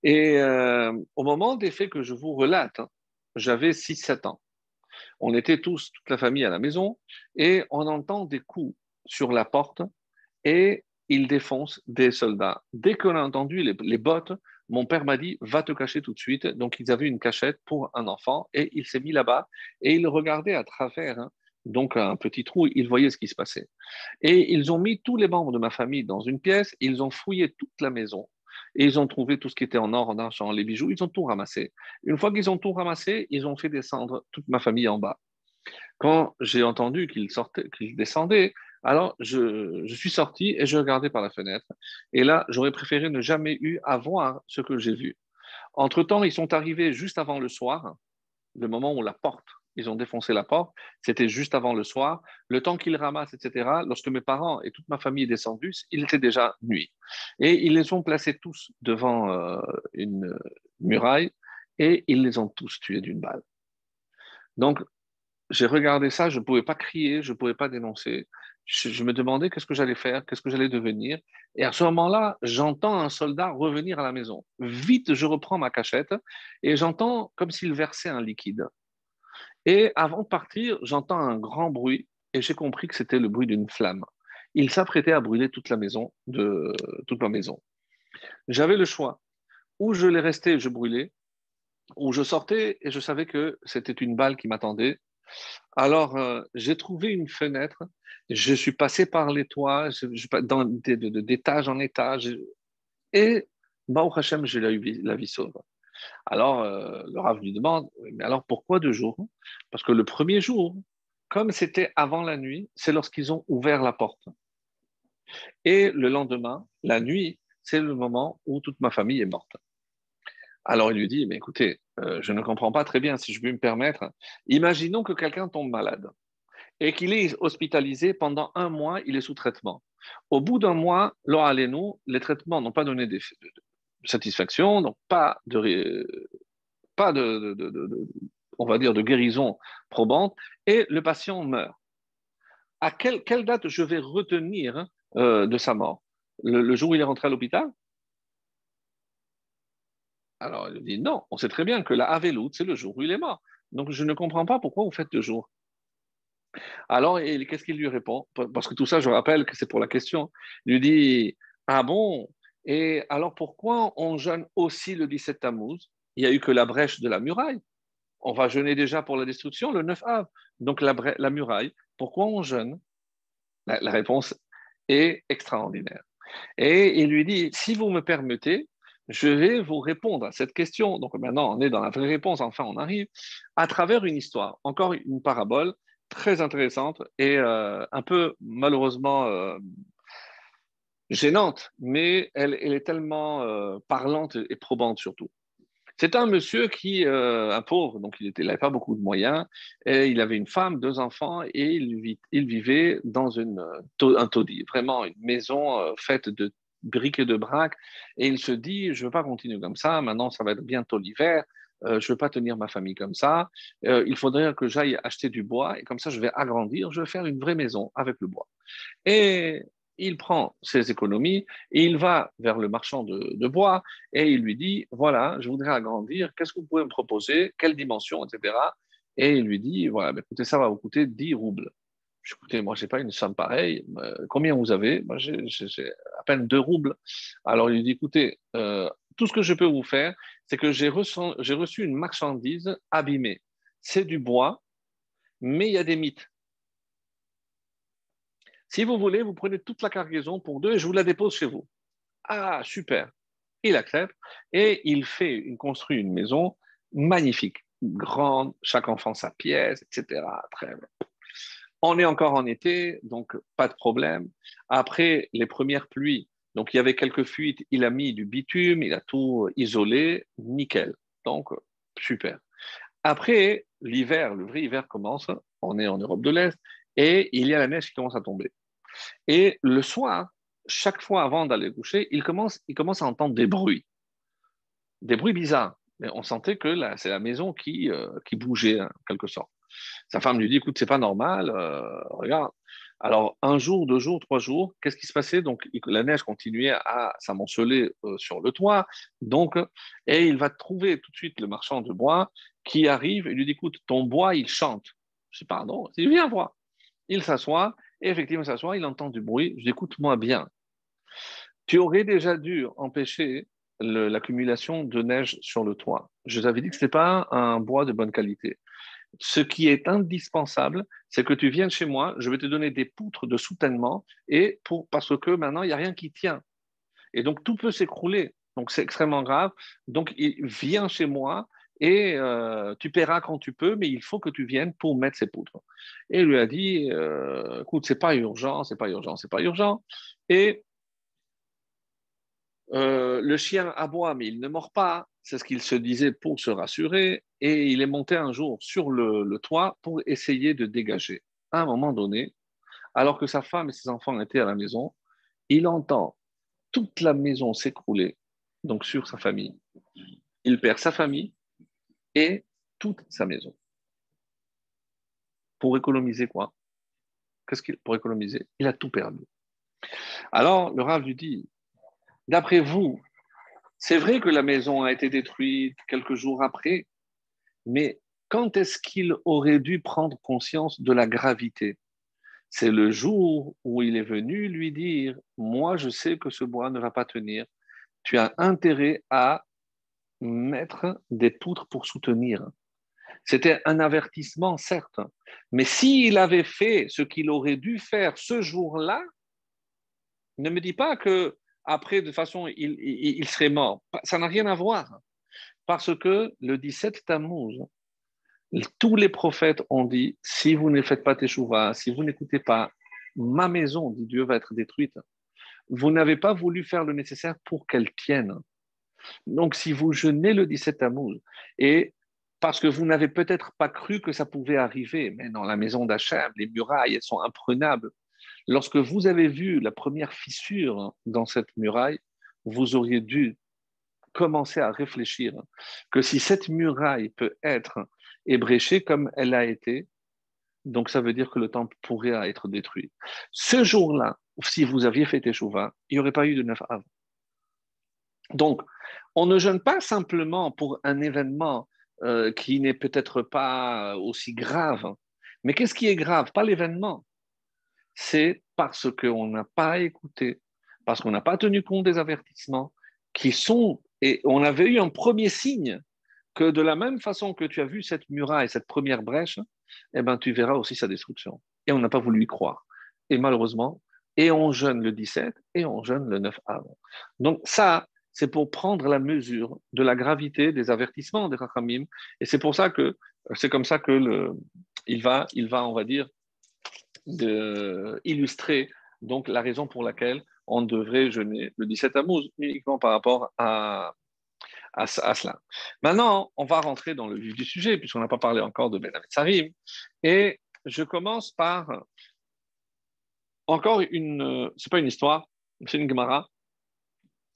Et au moment des faits que je vous relate, hein, j'avais 6-7 ans. On était tous, toute la famille à la maison, et on entend des coups sur la porte, et ils défoncent des soldats. Dès qu'on a entendu les, bottes, mon père m'a dit va te cacher tout de suite. Donc ils avaient une cachette pour un enfant, et il s'est mis là-bas, et il regardait à travers. Hein, donc un petit trou, il voyait ce qui se passait. Et ils ont mis tous les membres de ma famille dans une pièce, ils ont fouillé toute la maison, et ils ont trouvé tout ce qui était en or, en argent, les bijoux, ils ont tout ramassé. Une fois qu'ils ont tout ramassé, ils ont fait descendre toute ma famille en bas. Quand j'ai entendu qu'ils qu'ils descendaient, alors je, suis sorti et je regardais par la fenêtre. Et là, j'aurais préféré ne jamais eu à voir ce que j'ai vu. Entre-temps, ils sont arrivés juste avant le soir, le moment où la porte ils ont défoncé la porte. C'était juste avant le soir. Le temps qu'ils ramassent, etc., lorsque mes parents et toute ma famille est descendus, il était déjà nuit. Et ils les ont placés tous devant euh, une muraille et ils les ont tous tués d'une balle. Donc, j'ai regardé ça, je ne pouvais pas crier, je ne pouvais pas dénoncer. Je, me demandais qu'est-ce que j'allais faire, qu'est-ce que j'allais devenir. Et à ce moment-là, j'entends un soldat revenir à la maison. Vite, je reprends ma cachette et j'entends comme s'il versait un liquide. Et avant de partir, j'entends un grand bruit et j'ai compris que c'était le bruit d'une flamme. Il s'apprêtait à brûler toute la maison, de, toute ma maison. J'avais le choix. Ou je les restais, je brûlais, ou je sortais et je savais que c'était une balle qui m'attendait. Alors, euh, j'ai trouvé une fenêtre, je suis passé par les toits, d'étage en étage, et Baruch Hashem, j'ai la vie sauve. Alors, euh, le Rav lui demande, mais alors pourquoi deux jours? Parce que le premier jour, comme c'était avant la nuit, c'est lorsqu'ils ont ouvert la porte. Et le lendemain, la nuit, c'est le moment où toute ma famille est morte. Alors il lui dit, mais écoutez, euh, je ne comprends pas très bien si je peux me permettre. Imaginons que quelqu'un tombe malade et qu'il est hospitalisé pendant un mois, il est sous traitement. Au bout d'un mois, nous, les traitements n'ont pas donné de, satisfaction, donc pas de, pas de, on va dire, de guérison probante, et le patient meurt. À quelle, date je vais retenir euh, de sa mort? Le, jour où il est rentré à l'hôpital? Alors il dit non, on sait très bien que la Avelout, c'est le jour où il est mort. Donc je ne comprends pas pourquoi vous faites deux jours. Alors, qu'est-ce qu'il lui répond? Parce que tout ça, je rappelle que c'est pour la question. Il lui dit Ah bon Et alors pourquoi on jeûne aussi le 17 Tammuz? Il n'y a eu que la brèche de la muraille. On va jeûner déjà pour la destruction le 9 av. Donc la, la muraille, pourquoi on jeûne? La réponse est extraordinaire. Et il lui dit, si vous me permettez, je vais vous répondre à cette question. Donc maintenant, on est dans la vraie réponse, enfin on arrive, à travers une histoire, encore une parabole très intéressante et euh, un peu malheureusement euh, gênante, mais elle, est tellement euh, parlante et probante surtout. C'est un monsieur qui, un pauvre, donc il n'avait pas beaucoup de moyens, et il avait une femme, deux enfants, et il, vivait dans une, un taudis, vraiment une maison faite de briques et de braques, et il se dit, je ne veux pas continuer comme ça, maintenant ça va être bientôt l'hiver, je ne veux pas tenir ma famille comme ça, il faudrait que j'aille acheter du bois, et comme ça je vais agrandir, je vais faire une vraie maison avec le bois. Et il prend ses économies et il va vers le marchand de, bois et il lui dit, voilà, je voudrais agrandir, qu'est-ce que vous pouvez me proposer, quelle dimension, etc. Et il lui dit, voilà, écoutez, ça va vous coûter 10 roubles. Écoutez, moi, je n'ai pas une somme pareille. Combien vous avez? Moi, j'ai à peine 2 roubles. Alors, il lui dit, écoutez, euh, tout ce que je peux vous faire, c'est que j'ai reçu une marchandise abîmée. C'est du bois, mais il y a des mythes. Si vous voulez, vous prenez toute la cargaison pour deux et je vous la dépose chez vous. Ah, super. Il accepte et il fait, il construit une maison magnifique, grande, chaque enfant sa pièce, etc. Très bien. On est encore en été, donc pas de problème. Après les premières pluies, donc il y avait quelques fuites, il a mis du bitume, il a tout isolé, nickel. Donc super. Après l'hiver, le vrai hiver commence, on est en Europe de l'Est, et il y a la neige qui commence à tomber. Et le soir, chaque fois avant d'aller coucher, il commence, il commence à entendre des bruits, des bruits bizarres. Mais on sentait que c'est la maison qui, euh, qui bougeait, en quelque sorte. Sa femme lui dit, écoute, c'est pas normal, euh, regarde. Alors, un jour, deux jours, trois jours, qu'est-ce qui se passait? Donc, la neige continuait à s'amonceler euh, sur le toit. Donc, et il va trouver tout de suite le marchand de bois qui arrive et lui dit, écoute, ton bois, il chante. Je dis, pardon, il vient voir. Il s'assoit et effectivement, il s'assoit, il entend du bruit. Je dis, écoute-moi bien. Tu aurais déjà dû empêcher l'accumulation de neige sur le toit. Je t'avais dit que ce n'était pas un bois de bonne qualité. Ce qui est indispensable, c'est que tu viennes chez moi, je vais te donner des poutres de soutènement, et pour, parce que maintenant, il n'y a rien qui tient. Et donc, tout peut s'écrouler. Donc, c'est extrêmement grave. Donc, il vient chez moi et euh, tu paieras quand tu peux, mais il faut que tu viennes pour mettre ces poutres. Et il lui a dit, euh, écoute, c'est pas urgent, c'est pas urgent, c'est pas urgent. Et euh, le chien aboie, mais il ne mord pas. C'est ce qu'il se disait pour se rassurer. Et il est monté un jour sur le, toit pour essayer de dégager. À un moment donné, alors que sa femme et ses enfants étaient à la maison, il entend toute la maison s'écrouler, donc sur sa famille. Il perd sa famille et toute sa maison. Pour économiser quoi? Qu'est-ce qu'il pour économiser? Il a tout perdu. Alors le Rav lui dit D'après vous, c'est vrai que la maison a été détruite quelques jours après, mais quand est-ce qu'il aurait dû prendre conscience de la gravité? C'est le jour où il est venu lui dire Moi, je sais que ce bois ne va pas tenir. Tu as intérêt à mettre des poutres pour soutenir. C'était un avertissement, certes, mais s'il avait fait ce qu'il aurait dû faire ce jour-là, ne me dis pas que après, de façon, il, serait mort. Ça n'a rien à voir. Parce que le 17 Tammuz, tous les prophètes ont dit si vous ne faites pas teshuva, si vous n'écoutez pas, ma maison, dit Dieu, va être détruite. vous n'avez pas voulu faire le nécessaire pour qu'elle tienne. Donc, si vous jeûnez le 17 Tammuz, et parce que vous n'avez peut-être pas cru que ça pouvait arriver, mais dans la maison d'Hachem, les murailles, elles sont imprenables. Lorsque vous avez vu la première fissure dans cette muraille, vous auriez dû commencer à réfléchir que si cette muraille peut être ébréchée comme elle a été, donc ça veut dire que le temple pourrait être détruit. Ce jour-là, si vous aviez fait Teshuvah, il n'y aurait pas eu de neuf. Donc, on ne jeûne pas simplement pour un événement euh, qui n'est peut-être pas aussi grave. Mais qu'est-ce qui est grave? Pas l'événement. C'est parce qu'on n'a pas écouté, parce qu'on n'a pas tenu compte des avertissements qui sont... Et on avait eu un premier signe que de la même façon que tu as vu cette muraille, cette première brèche, eh ben, tu verras aussi sa destruction. Et on n'a pas voulu y croire. Et malheureusement, et on jeûne le 17 et on jeûne le 9 avant. Donc ça, c'est pour prendre la mesure de la gravité des avertissements des Rachamim. Et c'est pour ça que c'est comme ça que il va, il va, on va dire, de, illustrer donc la raison pour laquelle on devrait jeûner le 17 Tammuz uniquement par rapport à, à, cela. Maintenant, on va rentrer dans le vif du sujet puisqu'on n'a pas parlé encore de Ben Sarim. Et je commence par encore une, c'est pas une histoire, c'est une Gemara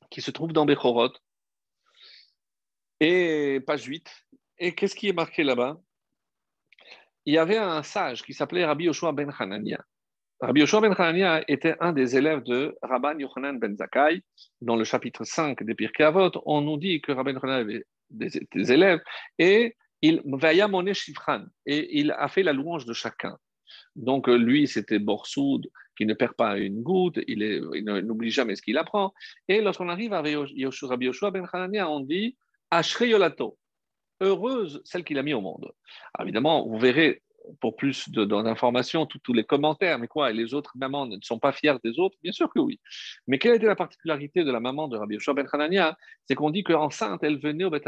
qui se trouve dans Bechorot, et page 8. Et qu'est-ce qui est marqué là-bas? Il y avait un sage qui s'appelait Rabbi Yoshua ben Hanania. Rabbi Yoshua ben Hanania était un des élèves de Rabban Yochanan ben Zakkai. Dans le chapitre 5 des Pirkei Avot, on nous dit que Rabban Yochanan avait des, élèves et il et il a fait la louange de chacun. Donc lui, c'était Borsoud, qui ne perd pas une goutte, il, n'oublie jamais ce qu'il apprend. Et lorsqu'on arrive à Rabbi Yoshua ben Hanania, on dit Ashreyolato, heureuse celle qu'il a mis au monde. évidemment, vous verrez pour plus d'informations tous les commentaires, mais quoi, les autres mamans ne sont pas fières des autres? Bien sûr que oui. Mais quelle était la particularité de la maman de Rabbi Yoshua ben Hanania? C'est qu'on dit qu'enceinte, elle venait au Beth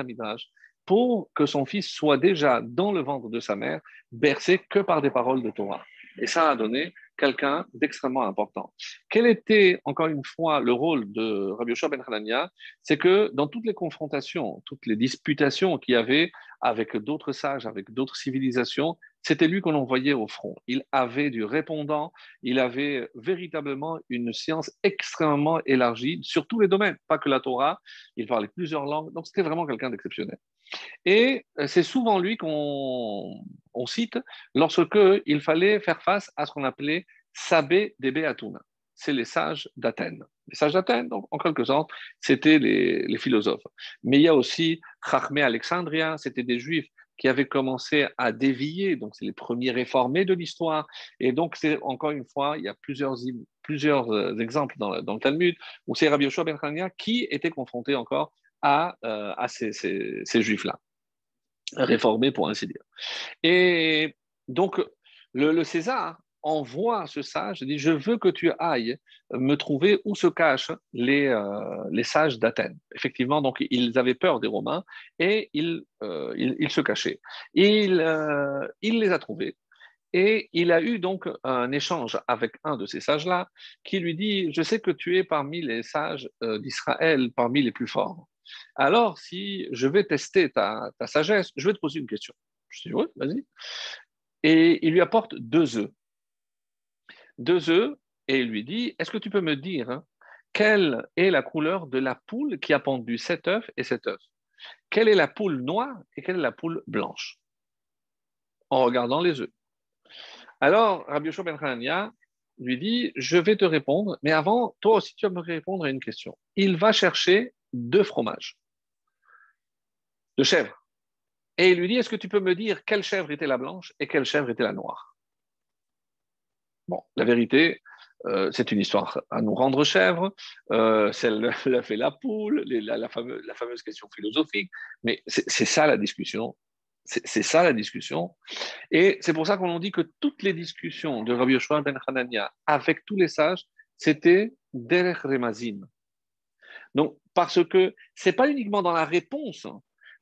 pour que son fils soit déjà dans le ventre de sa mère, bercé que par des paroles de Torah. Et ça a donné quelqu'un d'extrêmement important. Quel était, encore une fois, le rôle de Rabbi Yoshua ben Hanania? C'est que dans toutes les confrontations, toutes les disputations qu'il y avait avec d'autres sages, avec d'autres civilisations, c'était lui qu'on envoyait au front. Il avait du répondant, il avait véritablement une science extrêmement élargie sur tous les domaines, pas que la Torah, il parlait plusieurs langues, donc c'était vraiment quelqu'un d'exceptionnel. Et euh, c'est souvent lui qu'on cite lorsque il fallait faire face à ce qu'on appelait Sabé des Béatouna. C'est les sages d'Athènes. Les sages d'Athènes, donc en quelque sorte, c'était les, philosophes. Mais il y a aussi Chachmé Alexandria, c'était des juifs qui avaient commencé à dévier, donc c'est les premiers réformés de l'histoire. Et donc, c'est encore une fois, il y a plusieurs, plusieurs euh, exemples dans, le Talmud où c'est Rabbi Yoshua ben qui était confronté encore à, euh, ces, juifs-là, réformés pour ainsi dire. Et donc, le, César envoie ce sage, dit, je veux que tu ailles me trouver où se cachent les, euh, sages d'Athènes. Effectivement, donc ils avaient peur des Romains et ils, euh, se cachaient. Il les a trouvés. Et il a eu donc un échange avec un de ces sages-là qui lui dit, je sais que tu es parmi les sages d'Israël, parmi les plus forts. Alors, si je vais tester ta, sagesse, je vais te poser une question. Je dis, oui, vas-y. Et il lui apporte deux œufs. Deux œufs, et il lui dit, est-ce que tu peux me dire hein, quelle est la couleur de la poule qui a pondu cet œuf et cet œuf? Quelle est la poule noire et quelle est la poule blanche? En regardant les œufs. Alors, Rabbi Yoshua Ben lui dit, je vais te répondre, mais avant, toi aussi, tu vas me répondre à une question. Il va chercher deux fromages de chèvre. Et il lui dit, est-ce que tu peux me dire quelle chèvre était la blanche et quelle chèvre était la noire? Bon, la vérité, euh, c'est une histoire à nous rendre chèvre, euh, celle l'a fait la poule, la, fameuse, question philosophique, mais c'est ça la discussion. C'est ça la discussion. Et c'est pour ça qu'on dit que toutes les discussions de Rabbi Yoshua ben Hanania avec tous les sages, c'était derech remazim. Donc, parce que ce n'est pas uniquement dans la réponse,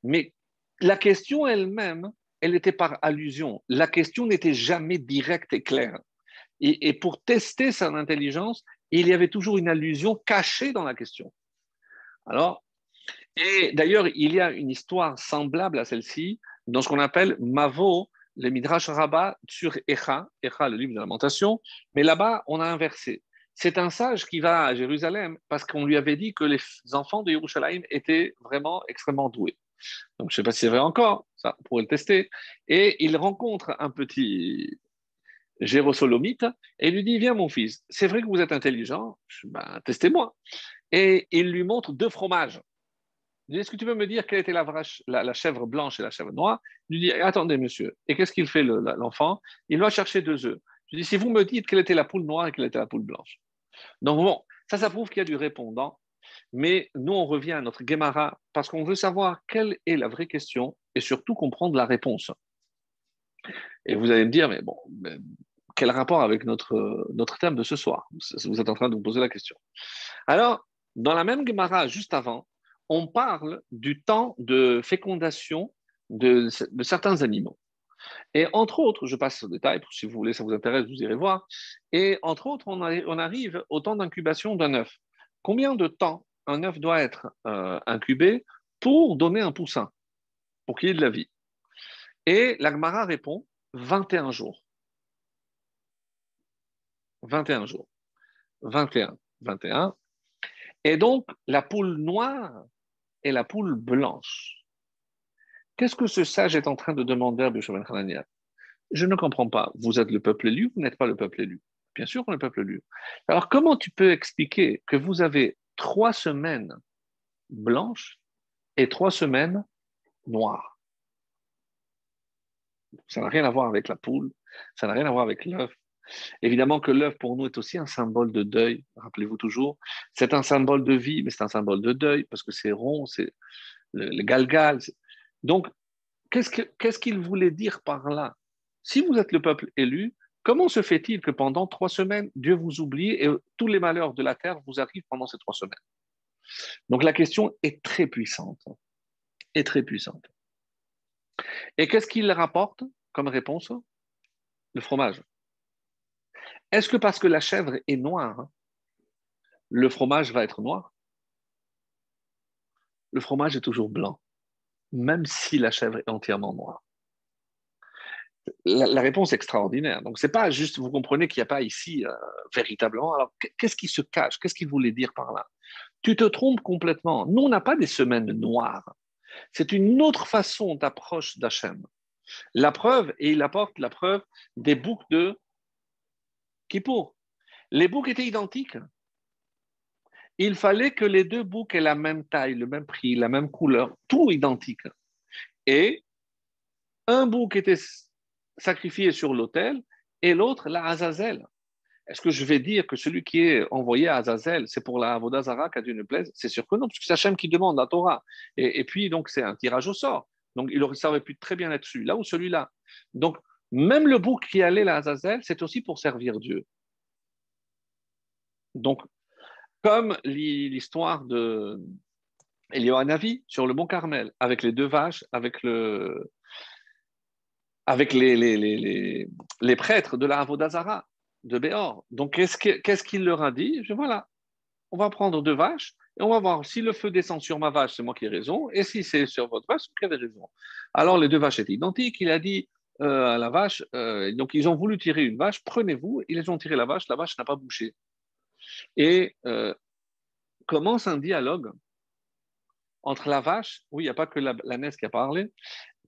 mais la question elle-même, elle était par allusion. La question n'était jamais directe et claire. Et, pour tester son intelligence, il y avait toujours une allusion cachée dans la question. Alors, et d'ailleurs, il y a une histoire semblable à celle-ci dans ce qu'on appelle Mavo, le Midrash Rabbah sur Echa, Echa, le livre de lamentation, mais là-bas, on a inversé. C'est un sage qui va à Jérusalem parce qu'on lui avait dit que les enfants de Yerushalayim étaient vraiment extrêmement doués. Donc, je ne sais pas si c'est vrai encore, ça, on pourrait le tester. Et il rencontre un petit Jérosolomite et lui dit Viens, mon fils, c'est vrai que vous êtes intelligent, ben, testez-moi. Et il lui montre deux fromages. Il dit Est-ce que tu peux me dire quelle était la, la, chèvre blanche et la chèvre noire? Il lui dit Attendez, monsieur. Et qu'est-ce qu'il fait, l'enfant? Il va chercher deux œufs. Je lui dis Si vous me dites quelle était la poule noire et quelle était la poule blanche? Donc, bon, ça, ça prouve qu'il y a du répondant. Mais nous, on revient à notre Gemara parce qu'on veut savoir quelle est la vraie question et surtout comprendre la réponse. Et vous allez me dire, mais bon, quel rapport avec notre, thème de ce soir? Vous êtes en train de vous poser la question. Alors, dans la même Gemara, juste avant, on parle du temps de fécondation de, certains animaux. Et entre autres, je passe au détail, si vous voulez, ça vous intéresse, vous irez voir. Et entre autres, on, arrive au temps d'incubation d'un œuf. Combien de temps un œuf doit être euh, incubé pour donner un poussin, pour qu'il y ait de la vie? Et l'Agmara répond 21 jours. 21 jours. 21, 21. Et donc, la poule noire et la poule blanche. Qu'est-ce que ce sage est en train de demander à Bishop Hanania Je ne comprends pas. Vous êtes le peuple élu, vous n'êtes pas le peuple élu. Bien sûr est le peuple élu. Alors, comment tu peux expliquer que vous avez trois semaines blanches et trois semaines noires? Ça n'a rien à voir avec la poule, ça n'a rien à voir avec l'œuf, Évidemment que l'œuf pour nous est aussi un symbole de deuil, rappelez-vous toujours. C'est un symbole de vie, mais c'est un symbole de deuil parce que c'est rond, c'est le, galgal. Donc, qu'est-ce qu'il voulait dire par là? Si vous êtes le peuple élu, comment se fait-il que pendant trois semaines, Dieu vous oublie et tous les malheurs de la terre vous arrivent pendant ces trois semaines? Donc la question est très puissante, est très puissante. Et qu'est-ce qu'il rapporte comme réponse? Le fromage. Est-ce que parce que la chèvre est noire, le fromage va être noir? Le fromage est toujours blanc, même si la chèvre est entièrement noire. La, réponse est extraordinaire. Donc, c'est pas juste, vous comprenez qu'il n'y a pas ici euh, véritablement. Alors, qu'est-ce qui se cache? Qu'est-ce qu'il voulait dire par là? Tu te trompes complètement. Nous, on n'a pas des semaines noires. C'est une autre façon d'approche d'Hachem. La preuve, et il apporte la preuve des boucles de pour Les boucs étaient identiques. Il fallait que les deux boucs aient la même taille, le même prix, la même couleur, tout identique. Et un bouc était sacrifié sur l'autel et l'autre la Azazel. Est-ce que je vais dire que celui qui est envoyé à Azazel, c'est pour la Avodazara qui a Dieu ne plaise? C'est sûr que non, parce que c'est Hachem qui demande la Torah. Et, puis, donc, c'est un tirage au sort. Donc, il aurait, ça pu très bien être celui-là ou celui-là. Donc, même le bouc qui allait à Azazel, c'est aussi pour servir Dieu. Donc, comme l'histoire de Elioanavi sur le mont Carmel, avec les deux vaches, avec, le, avec les, prêtres de la Avodazara, de Béor. Donc, qu'est-ce qu'il leur a dit? Je, Voilà, on va prendre deux vaches et on va voir si le feu descend sur ma vache, c'est moi qui ai raison, et si c'est sur votre vache, vous avez raison. Alors, les deux vaches étaient identiques. Il a dit euh, à la vache. Euh, donc, ils ont voulu tirer une vache, prenez-vous. Ils ont tiré la vache, la vache n'a pas bouché. Et euh, commence un dialogue entre la vache, oui, il n'y a pas que la, la qui a parlé,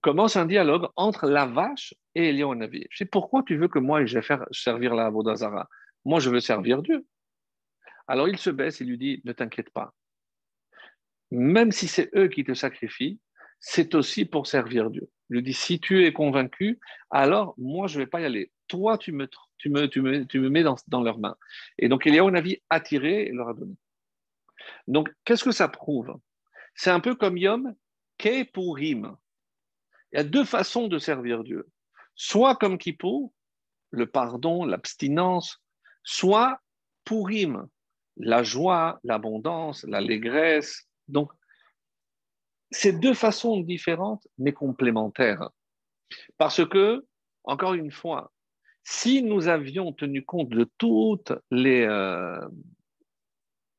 commence un dialogue entre la vache et Navi? Je sais pourquoi tu veux que moi je vais faire servir la Vodazara Moi, je veux servir Dieu. Alors il se baisse et lui dit Ne t'inquiète pas. Même si c'est eux qui te sacrifient, c'est aussi pour servir Dieu. Il lui dit, si tu es convaincu, alors moi, je ne vais pas y aller. Toi, tu me, tu me, tu me, tu me mets dans, dans, leurs mains. Et donc, il y a attiré et leur a donné. Donc, qu'est-ce que ça prouve? C'est un peu comme Yom Kippurim. Il y a deux façons de servir Dieu. Soit comme Kippour, le pardon, l'abstinence, soit Purim, la joie, l'abondance, l'allégresse. Donc, c'est deux façons différentes mais complémentaires. Parce que, encore une fois, Si nous avions tenu compte de toutes les euh,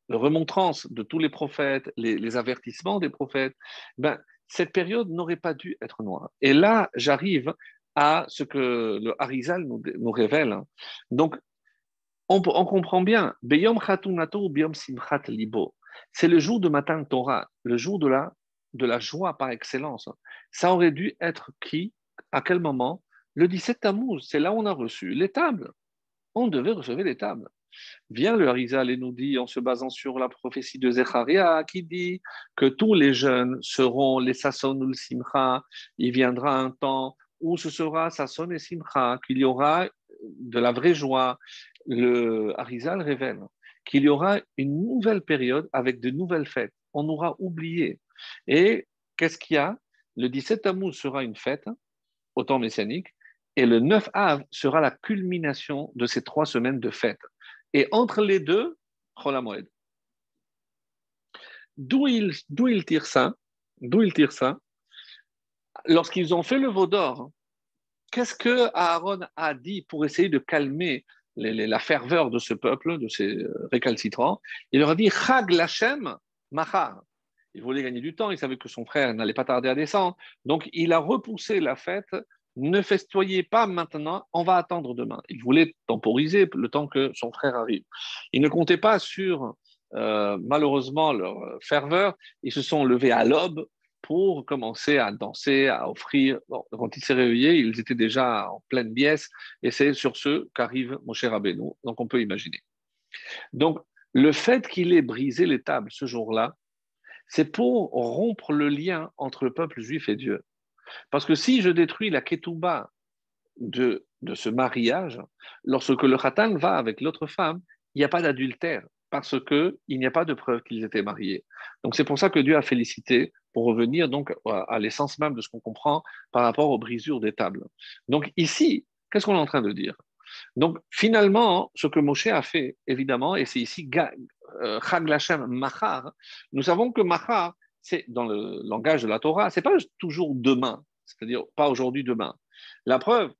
remontrances de tous les prophètes, les, avertissements des prophètes, ben, cette période n'aurait pas dû être noire. Et là, j'arrive à ce que le Harizal nous, révèle. Donc, on, comprend bien, Libo, c'est le jour de Matan Torah, le jour de la, de la joie par excellence. Ça aurait dû être qui À quel moment? Le 17 Tammuz, c'est là où on a reçu les tables. On devait recevoir les tables. Vient le Harizal et nous dit, en se basant sur la prophétie de Zecharia, qui dit que tous les jeunes seront les Sasson ou le Simcha. Il viendra un temps où ce sera Sasson et Simcha, qu'il y aura de la vraie joie. Le Harizal révèle qu'il y aura une nouvelle période avec de nouvelles fêtes. On aura oublié. Et qu'est-ce qu'il y a? Le 17 Tammuz sera une fête, au temps messianique, et le 9 Av sera la culmination de ces trois semaines de fête. Et entre les deux, Cholamoed. D'où il, d'où il tire ça D'où il tire ça? Lorsqu'ils ont fait le veau d'or, qu'est-ce que Aaron a dit pour essayer de calmer la ferveur de ce peuple, de ces récalcitrants? Il leur a dit Chag Lachem Machar. Il voulait gagner du temps, il savait que son frère n'allait pas tarder à descendre. Donc il a repoussé la fête ne festoyez pas maintenant, on va attendre demain. Il voulait temporiser le temps que son frère arrive. Il ne comptait pas sur, euh, malheureusement, leur ferveur. Ils se sont levés à l'aube pour commencer à danser, à offrir. quand il s'est réveillé, ils étaient déjà en pleine biesse, et c'est sur ce qu'arrive mon cher Abénou. Donc on peut imaginer. Donc le fait qu'il ait brisé les tables ce jour-là, c'est pour rompre le lien entre le peuple juif et Dieu. Parce que si je détruis la ketouba de, de ce mariage, lorsque le khatan va avec l'autre femme, il n'y a pas d'adultère parce qu'il n'y a pas de preuve qu'ils étaient mariés. Donc c'est pour ça que Dieu a félicité pour revenir donc à l'essence même de ce qu'on comprend par rapport aux brisures des tables. Donc ici, qu'est-ce qu'on est en train de dire? Donc finalement, ce que Moshe a fait, évidemment, et c'est ici euh, Chag Lachem Machar, nous savons que Machar, c'est dans le langage de la Torah, c'est pas toujours demain, c'est-à-dire pas aujourd'hui, demain. La preuve,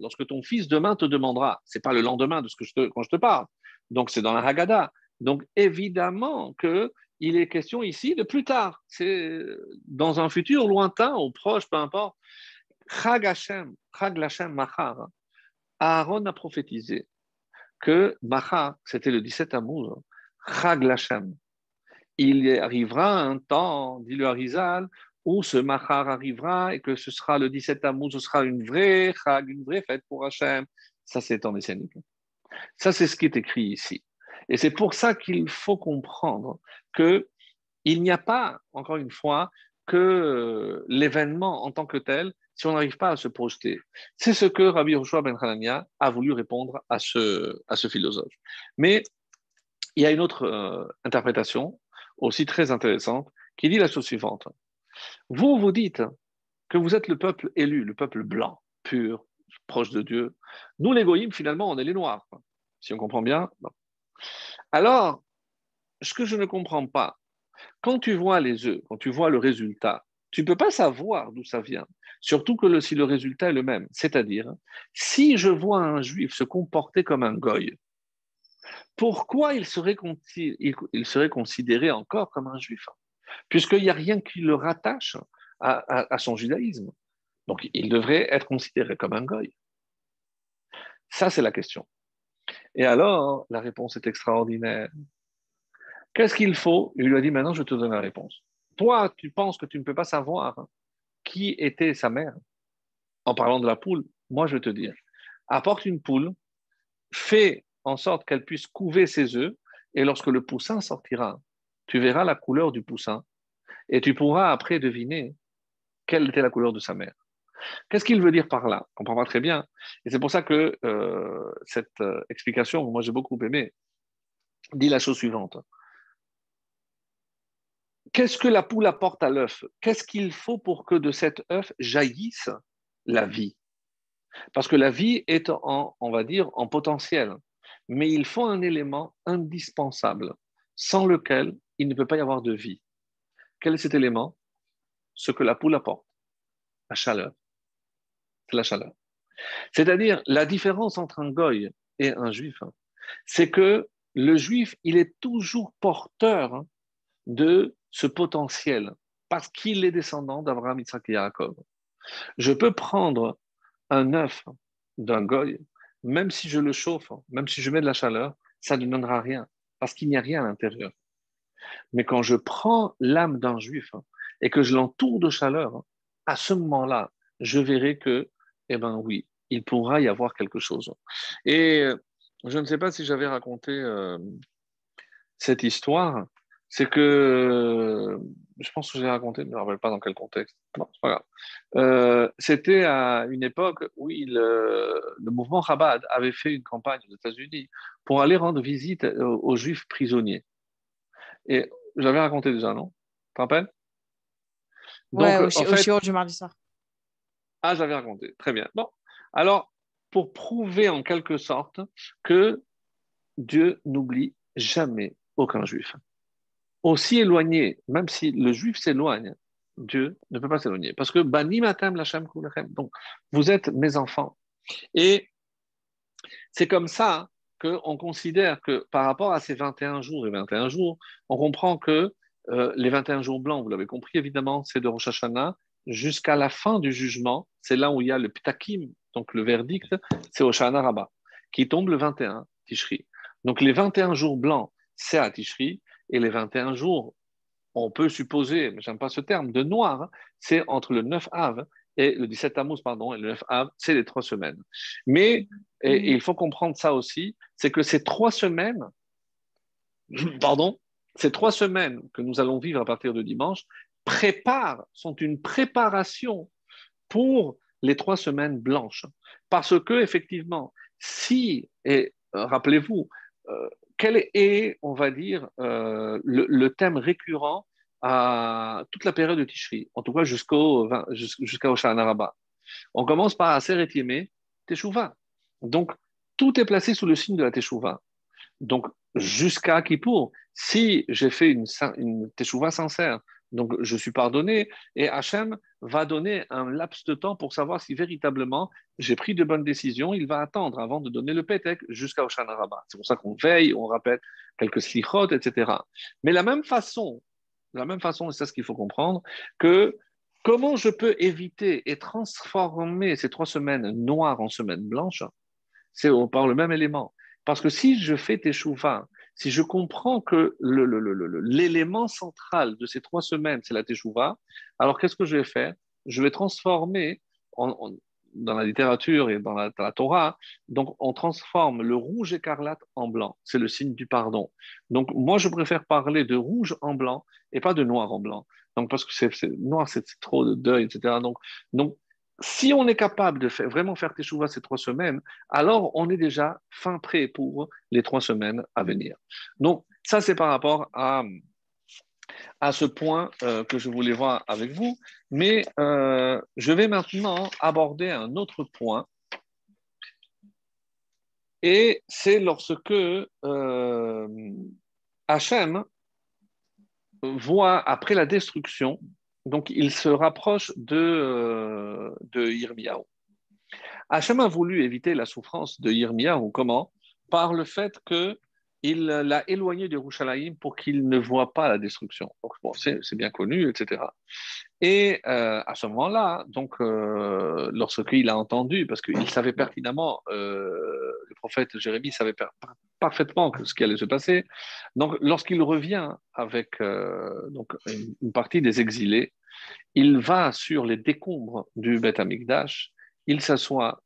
lorsque ton fils demain te demandera, c'est pas le lendemain de ce que je te, quand je te parle, donc c'est dans la Haggadah. Donc évidemment que il est question ici de plus tard, c'est dans un futur lointain ou proche, peu importe. Chag Hashem, Chag Machar, Aaron a prophétisé que Machar, c'était le 17 amour, Chag Lachem, il arrivera un temps, dit le Harizal, où ce Mahar arrivera et que ce sera le 17 amour, ce sera une vraie Chag, une vraie fête pour Hachem. Ça, c'est en messianique. Ça, c'est ce qui est écrit ici. Et c'est pour ça qu'il faut comprendre que il n'y a pas, encore une fois, que l'événement en tant que tel, si on n'arrive pas à se projeter. C'est ce que Rabbi Yoshua Ben Hanania a voulu répondre à ce, à ce philosophe. Mais il y a une autre euh, interprétation aussi très intéressante, qui dit la chose suivante. Vous, vous dites que vous êtes le peuple élu, le peuple blanc, pur, proche de Dieu. Nous, les finalement, on est les noirs. Si on comprend bien. Alors, ce que je ne comprends pas, quand tu vois les œufs, quand tu vois le résultat, tu ne peux pas savoir d'où ça vient. Surtout que si le résultat est le même. C'est-à-dire, si je vois un juif se comporter comme un goy, pourquoi il serait, considéré encore comme un juif? Puisqu'il n'y a rien qui le rattache à, son judaïsme. Donc il devrait être considéré comme un goy. Ça, c'est la question. Et alors, la réponse est extraordinaire. Qu'est-ce qu'il faut? Il lui a dit, maintenant, je te donne la réponse. Toi, tu penses que tu ne peux pas savoir qui était sa mère? En parlant de la poule. Moi, je te dis, apporte une poule, fais en sorte qu'elle puisse couver ses œufs, et lorsque le poussin sortira, tu verras la couleur du poussin, et tu pourras après deviner quelle était la couleur de sa mère. Qu'est-ce qu'il veut dire par là? On comprend pas très bien. Et c'est pour ça que euh, cette euh, explication, moi j'ai beaucoup aimé, dit la chose suivante. Qu'est-ce que la poule apporte à l'œuf? Qu'est-ce qu'il faut pour que de cet œuf jaillisse la vie? Parce que la vie est on va dire, en potentiel mais il faut un élément indispensable sans lequel il ne peut pas y avoir de vie. Quel est cet élément? Ce que la poule apporte, la chaleur. C'est la chaleur. C'est-à-dire, la différence entre un goy et un juif, hein, c'est que le juif, il est toujours porteur de ce potentiel parce qu'il est descendant d'Abraham, Isaac et Jacob. Je peux prendre un œuf d'un goy, même si je le chauffe, même si je mets de la chaleur, ça ne donnera rien parce qu'il n'y a rien à l'intérieur. Mais quand je prends l'âme d'un juif et que je l'entoure de chaleur, à ce moment-là, je verrai que, eh bien oui, il pourra y avoir quelque chose. Et euh, je ne sais pas si j'avais raconté euh, cette histoire, c'est que euh, je pense que j'ai raconté, je ne me rappelle pas dans quel contexte. Non, c'est pas grave. Euh, c'était à une époque où le mouvement Chabad avait fait une campagne aux États-Unis pour aller rendre visite aux, Juifs prisonniers. Et j'avais raconté déjà, non? Tu te rappelles? Ouais, au, fait, du mardi soir. Ah, j'avais raconté. Très bien. Bon, alors, pour prouver en quelque sorte que Dieu n'oublie jamais aucun juif aussi éloigné, même si le juif s'éloigne, Dieu ne peut pas s'éloigner. Parce que Bani Matam Lachem Donc, vous êtes mes enfants. Et c'est comme ça qu'on considère que par rapport à ces 21 jours et 21 jours, on comprend que euh, les 21 jours blancs, vous l'avez compris évidemment, c'est de Rosh Hashanah jusqu'à la fin du jugement. C'est là où il y a le ptakim, donc le verdict, c'est au Shana Rabbah, qui tombe le 21 Tishri. Donc les 21 jours blancs, c'est à Tishri et les 21 jours, on peut supposer, mais j'aime pas ce terme, de noir, hein, c'est entre le 9 Av et le 17 Tammuz, pardon, et le 9 Av, c'est les trois semaines. Mais et, il faut comprendre ça aussi, c'est que ces trois semaines, pardon, ces trois semaines que nous allons vivre à partir de dimanche préparent, sont une préparation pour les trois semaines blanches. Parce que, effectivement, si, et euh, rappelez-vous, euh, quel est, on va dire, euh, le, thème récurrent à toute la période de Tishri, en tout cas jusqu'au jusqu'à Araba On commence par Aseret Yemé, Teshuvah. Donc, tout est placé sous le signe de la Teshuvah. Donc, jusqu'à Kippour, si j'ai fait une, une Teshuvah sincère, donc je suis pardonné, et Hachem va donner un laps de temps pour savoir si véritablement j'ai pris de bonnes décisions. Il va attendre avant de donner le pétek jusqu'à Oshana Rabbah. C'est pour ça qu'on veille, on rappelle quelques slichot, etc. Mais la même façon, la même façon, c'est ce qu'il faut comprendre, que comment je peux éviter et transformer ces trois semaines noires en semaines blanches, c'est par le même élément. Parce que si je fais tes chouvas, si je comprends que l'élément central de ces trois semaines, c'est la teshuva, alors qu'est-ce que je vais faire? Je vais transformer, dans la littérature et dans la, Torah, donc on transforme le rouge écarlate en blanc. C'est le signe du pardon. Donc moi, je préfère parler de rouge en blanc et pas de noir en blanc. Donc parce que c'est noir, c'est trop de deuil, etc. Donc si on est capable de vraiment faire Teshuvah ces trois semaines, alors on est déjà fin prêt pour les trois semaines à venir. Donc, ça, c'est par rapport à, à ce point euh, que je voulais voir avec vous. Mais euh, je vais maintenant aborder un autre point. Et c'est lorsque euh, Hachem voit, après la destruction, donc, il se rapproche de, euh, de Yirmiyahu. Hachem a voulu éviter la souffrance de Yirmiyahu. Comment? Par le fait qu'il l'a éloigné de Rouchalaïm pour qu'il ne voit pas la destruction. c'est bien connu, etc. Et euh, à ce moment-là, donc, euh, lorsqu'il a entendu, parce qu'il savait pertinemment, le prophète Jérémie savait parfaitement ce qui allait se passer, donc lorsqu'il revient avec donc, une partie des exilés, il va sur les décombres du Beth Amikdash, il s'assoit,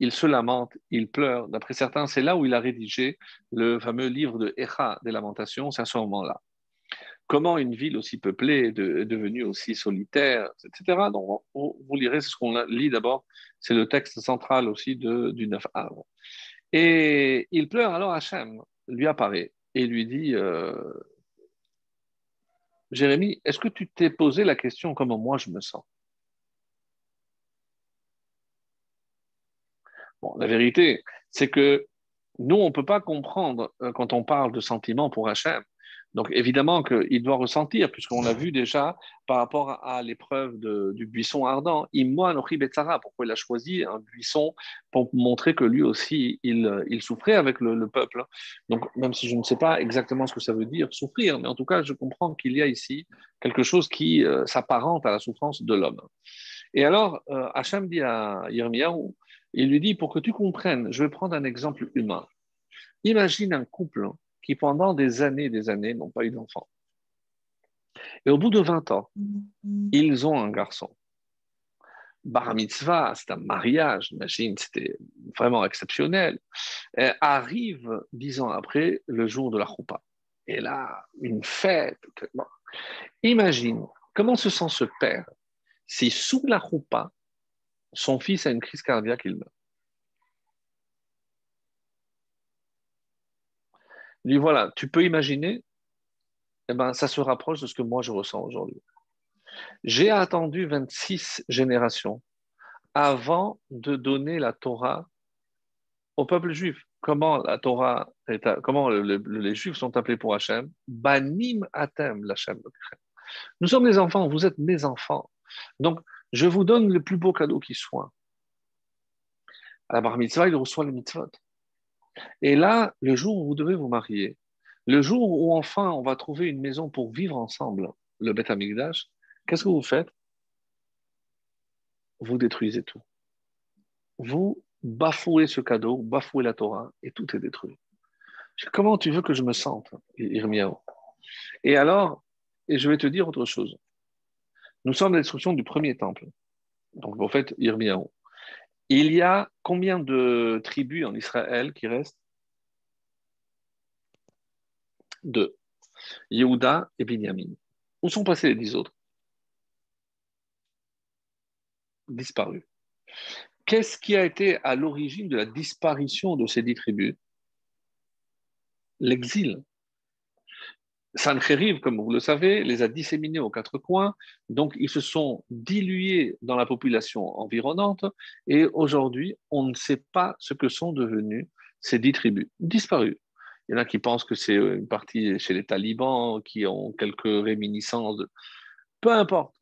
il se lamente, il pleure. D'après certains, c'est là où il a rédigé le fameux livre de Echa des Lamentations, c'est à ce moment-là. Comment une ville aussi peuplée est, devenue aussi solitaire, etc. Donc, vous lirez ce qu'on lit d'abord, c'est le texte central aussi de, du 9 Av. Et il pleure alors Hachem, lui apparaît et lui dit euh, Jérémie, est-ce que tu t'es posé la question comment moi je me sens? La vérité, c'est que nous, on ne peut pas comprendre euh, quand on parle de sentiments pour Hachem. Donc évidemment qu'il doit ressentir, puisqu'on l'a vu déjà par rapport à l'épreuve du buisson ardent. pourquoi il a choisi un buisson pour montrer que lui aussi, il, souffrait avec le, peuple. Donc même si je ne sais pas exactement ce que ça veut dire, souffrir, mais en tout cas, je comprends qu'il y a ici quelque chose qui euh, s'apparente à la souffrance de l'homme. Et alors, euh, Hacham dit à Yirmiyahu, il lui dit, pour que tu comprennes, je vais prendre un exemple humain. Imagine un couple qui pendant des années et des années n'ont pas eu d'enfant. Et au bout de 20 ans, ils ont un garçon. Bar mitzvah, c'est un mariage, imagine, c'était vraiment exceptionnel. arrive dix ans après le jour de la choupa. Et là, une fête. Imagine comment se sent ce père si sous la choupa, son fils a une crise cardiaque, il meurt. Il dit voilà, tu peux imaginer, eh ben, ça se rapproche de ce que moi je ressens aujourd'hui. J'ai attendu 26 générations avant de donner la Torah au peuple juif. Comment la Torah, comment les Juifs sont appelés pour Hachem? Banim Atem, l'Hachem. Nous sommes des enfants, vous êtes mes enfants. Donc, je vous donne le plus beau cadeau qui soit. À la bar mitzvah, il reçoit le mitzvot. Et là, le jour où vous devez vous marier, le jour où enfin on va trouver une maison pour vivre ensemble, le Beth Amikdash, qu'est-ce que vous faites? Vous détruisez tout. Vous bafouez ce cadeau, bafouez la Torah, et tout est détruit. Comment tu veux que je me sente, Irmiao Et alors, et je vais te dire autre chose. Nous sommes à la destruction du premier temple. Donc, en fait, Irmiao. Il y a combien de tribus en Israël qui restent? Deux. Yehuda et Binyamin. Où sont passés les dix autres? Disparus. Qu'est-ce qui a été à l'origine de la disparition de ces dix tribus? L'exil. Sancheriv, comme vous le savez, les a disséminés aux quatre coins, donc ils se sont dilués dans la population environnante, et aujourd'hui, on ne sait pas ce que sont devenus ces dix tribus, disparus. Il y en a qui pensent que c'est une partie chez les talibans, qui ont quelques réminiscences. Peu importe.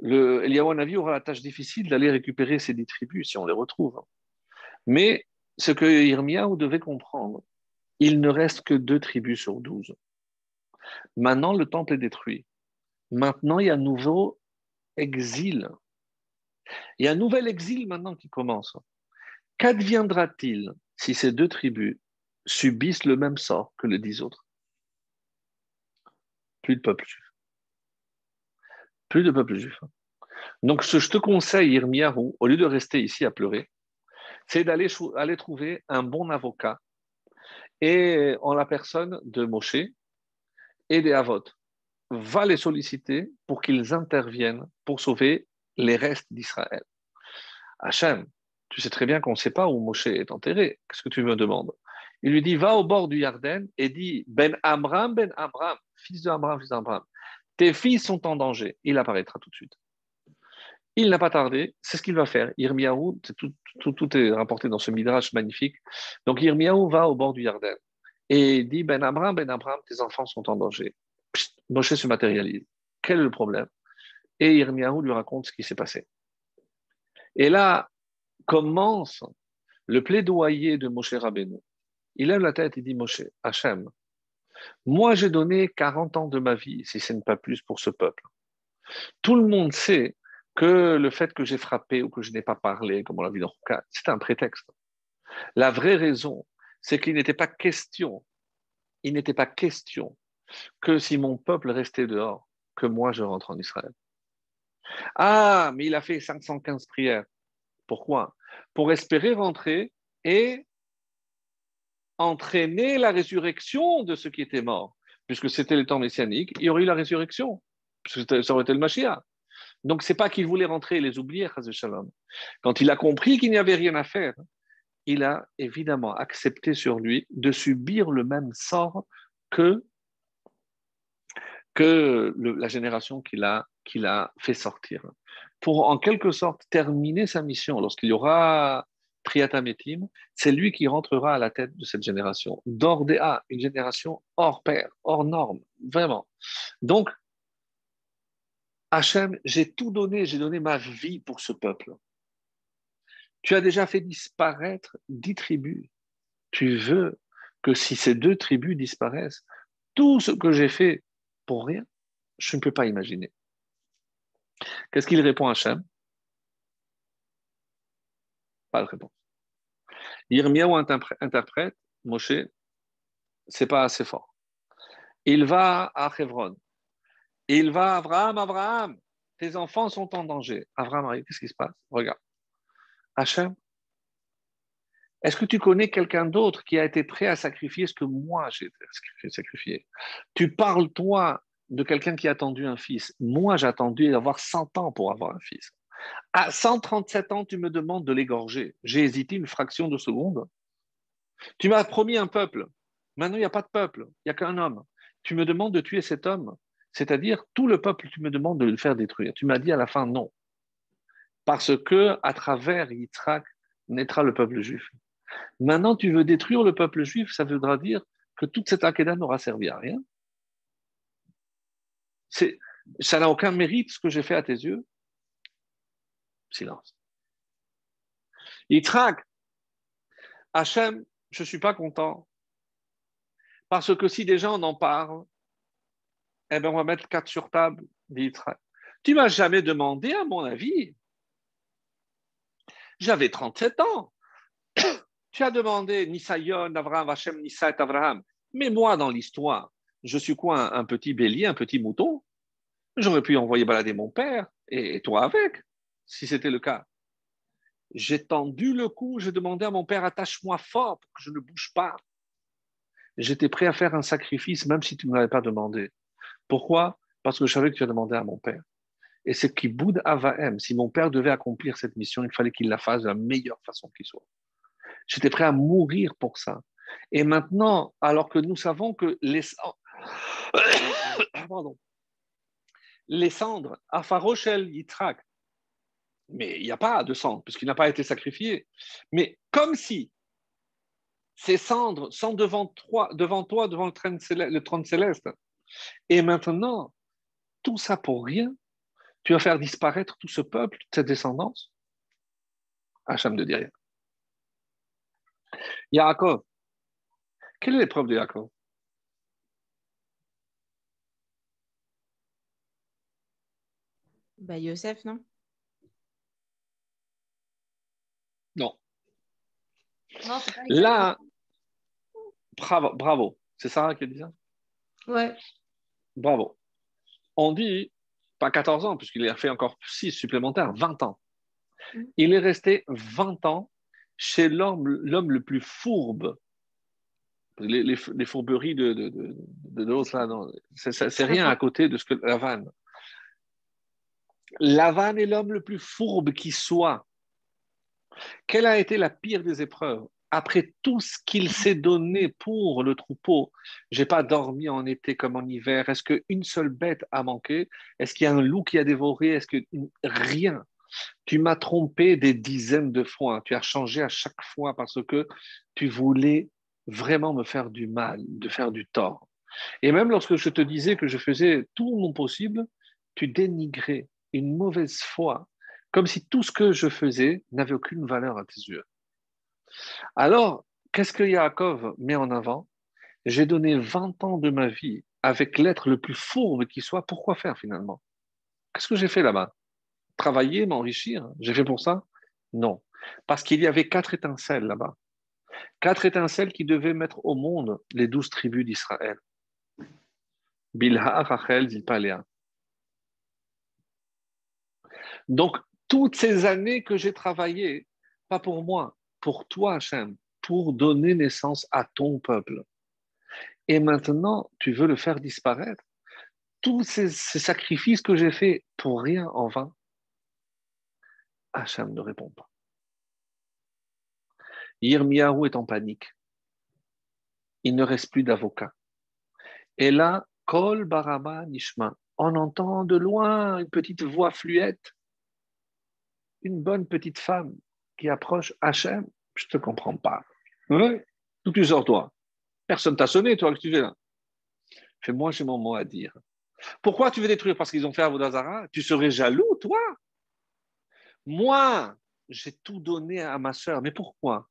Le aura la tâche difficile d'aller récupérer ces dix tribus si on les retrouve. Mais ce que Irmiyahu devait comprendre, il ne reste que deux tribus sur douze. Maintenant, le temple est détruit. Maintenant, il y a un nouveau exil. Il y a un nouvel exil maintenant qui commence. Qu'adviendra-t-il si ces deux tribus subissent le même sort que les dix autres? Plus de peuple juif. Plus de peuple juif. Donc, ce que je te conseille, Irmiarou, au lieu de rester ici à pleurer, c'est d'aller aller trouver un bon avocat et en la personne de Moshe, et des Avot va les solliciter pour qu'ils interviennent pour sauver les restes d'Israël. Hachem, tu sais très bien qu'on ne sait pas où Moshe est enterré. Qu'est-ce que tu me demandes? Il lui dit Va au bord du Yarden et dit Ben Amram, Ben Amram, fils de Amram, fils d'Amram, tes fils sont en danger. Il apparaîtra tout de suite. Il n'a pas tardé, c'est ce qu'il va faire. Irmiaou, tout, tout, est rapporté dans ce midrash magnifique. Donc Irmiaou va au bord du Yarden et dit Ben Abraham, Ben Abraham, tes enfants sont en danger. Moshe se matérialise. Quel est le problème? Et Irmiyahu lui raconte ce qui s'est passé. Et là commence le plaidoyer de Moshe Rabbeinu. Il lève la tête et dit Moshe, Hachem, moi j'ai donné 40 ans de ma vie, si ce n'est pas plus, pour ce peuple. Tout le monde sait que le fait que j'ai frappé ou que je n'ai pas parlé, comme on l'a vu dans Ruka, c'est un prétexte. La vraie raison, c'est qu'il n'était pas question, il n'était pas question que si mon peuple restait dehors, que moi je rentre en Israël. Ah, mais il a fait 515 prières. Pourquoi? Pour espérer rentrer et entraîner la résurrection de ceux qui étaient morts. Puisque c'était le temps messianique, il y aurait eu la résurrection, ça aurait été le Mashiach. Donc, c'est pas qu'il voulait rentrer et les oublier. Quand il a compris qu'il n'y avait rien à faire, il a évidemment accepté sur lui de subir le même sort que, que la génération qu'il a, a fait sortir. Pour en quelque sorte terminer sa mission, lorsqu'il y aura Triatametim, c'est lui qui rentrera à la tête de cette génération. D'Ordéa, une génération hors pair, hors norme, Vraiment. Donc, Hachem, j'ai tout donné, j'ai donné ma vie pour ce peuple. Tu as déjà fait disparaître dix tribus. Tu veux que si ces deux tribus disparaissent, tout ce que j'ai fait pour rien, je ne peux pas imaginer. Qu'est-ce qu'il répond à Hachem? Pas de réponse. Yirmiyahu interprète, Moshe, c'est pas assez fort. Il va à Hebron. Il va à Abraham, Abraham, tes enfants sont en danger. Abraham arrive, qu'est-ce qui se passe? Regarde. Hachem, est-ce que tu connais quelqu'un d'autre qui a été prêt à sacrifier ce que moi j'ai sacrifié Tu parles, toi, de quelqu'un qui a attendu un fils. Moi, j'ai attendu d'avoir 100 ans pour avoir un fils. À 137 ans, tu me demandes de l'égorger. J'ai hésité une fraction de seconde. Tu m'as promis un peuple. Maintenant, il n'y a pas de peuple. Il n'y a qu'un homme. Tu me demandes de tuer cet homme. C'est-à-dire, tout le peuple, tu me demandes de le faire détruire. Tu m'as dit à la fin non. Parce que à travers Yitzhak naîtra le peuple juif. Maintenant, tu veux détruire le peuple juif, ça voudra dire que toute cette Akedah n'aura servi à rien. Ça n'a aucun mérite ce que j'ai fait à tes yeux. Silence. Yitzhak, Hachem, je ne suis pas content. Parce que si des gens en parlent, eh bien, on va mettre quatre sur table, dit Yitzhak. Tu m'as jamais demandé, à mon avis. J'avais 37 ans. tu as demandé Nisayon, Avraham, Hachem, Nisa Avraham. Mais moi, dans l'histoire, je suis quoi un, petit bélier, un petit mouton? J'aurais pu envoyer balader mon père et toi avec si c'était le cas. J'ai tendu le cou, j'ai demandé à mon père, attache-moi fort pour que je ne bouge pas. J'étais prêt à faire un sacrifice, même si tu ne m'avais pas demandé. Pourquoi? Parce que je savais que tu as demandé à mon père. Et c'est qui boude Avaem. Si mon père devait accomplir cette mission, il fallait qu'il la fasse de la meilleure façon qui soit. J'étais prêt à mourir pour ça. Et maintenant, alors que nous savons que les, les cendres, Afaroshel Yitrak, mais il n'y a pas de cendres, puisqu'il n'a pas été sacrifié. Mais comme si ces cendres sont devant toi, devant, toi, devant le trône céleste, et maintenant, tout ça pour rien, tu vas faire disparaître tout ce peuple, toute cette descendance Hacham ne dit rien. Yaakov, quelle est l'épreuve de Yaakov? Bah, Yosef, non? Non. Là, bravo, bravo. C'est Sarah qui a dit ça Ouais. Bravo. On dit, pas 14 ans, puisqu'il a fait encore 6 supplémentaires, 20 ans. Mm. Il est resté 20 ans chez l'homme, l'homme le plus fourbe. Les, fourberies de, de, de, l'autre, c'est, rien à côté de ce que Lavan. Lavan est l'homme le plus fourbe qui soit. Quelle a été la pire des épreuves? Après tout ce qu'il s'est donné pour le troupeau, j'ai pas dormi en été comme en hiver. Est-ce qu'une seule bête a manqué? Est-ce qu'il y a un loup qui a dévoré? Est-ce que rien? Tu m'as trompé des dizaines de fois. Tu as changé à chaque fois parce que tu voulais vraiment me faire du mal, de faire du tort. Et même lorsque je te disais que je faisais tout mon possible, tu dénigrais une mauvaise foi comme si tout ce que je faisais n'avait aucune valeur à tes yeux. Alors, qu'est-ce que Yaakov met en avant? J'ai donné 20 ans de ma vie avec l'être le plus fourbe qui soit. Pourquoi faire finalement? Qu'est-ce que j'ai fait là-bas? Travailler, m'enrichir? J'ai fait pour ça? Non. Parce qu'il y avait quatre étincelles là-bas. Quatre étincelles qui devaient mettre au monde les douze tribus d'Israël. Bilha, Rachel, Zilpalea. Donc, toutes ces années que j'ai travaillé, pas pour moi, pour toi, Hachem, pour donner naissance à ton peuple. Et maintenant, tu veux le faire disparaître? Tous ces, sacrifices que j'ai faits pour rien en vain? Hachem ne répond pas. Yirmiyahu est en panique. Il ne reste plus d'avocat. Et là, Kol Barama Nishma, on entend de loin une petite voix fluette une bonne petite femme qui approche Hachem, je ne te comprends pas. Oui, tout tu sors toi? Personne t'a sonné, toi, que tu fais là? Fais moi, j'ai mon mot à dire. Pourquoi tu veux détruire? Parce qu'ils ont fait Avodazara? Tu serais jaloux, toi? Moi, j'ai tout donné à ma soeur. Mais pourquoi?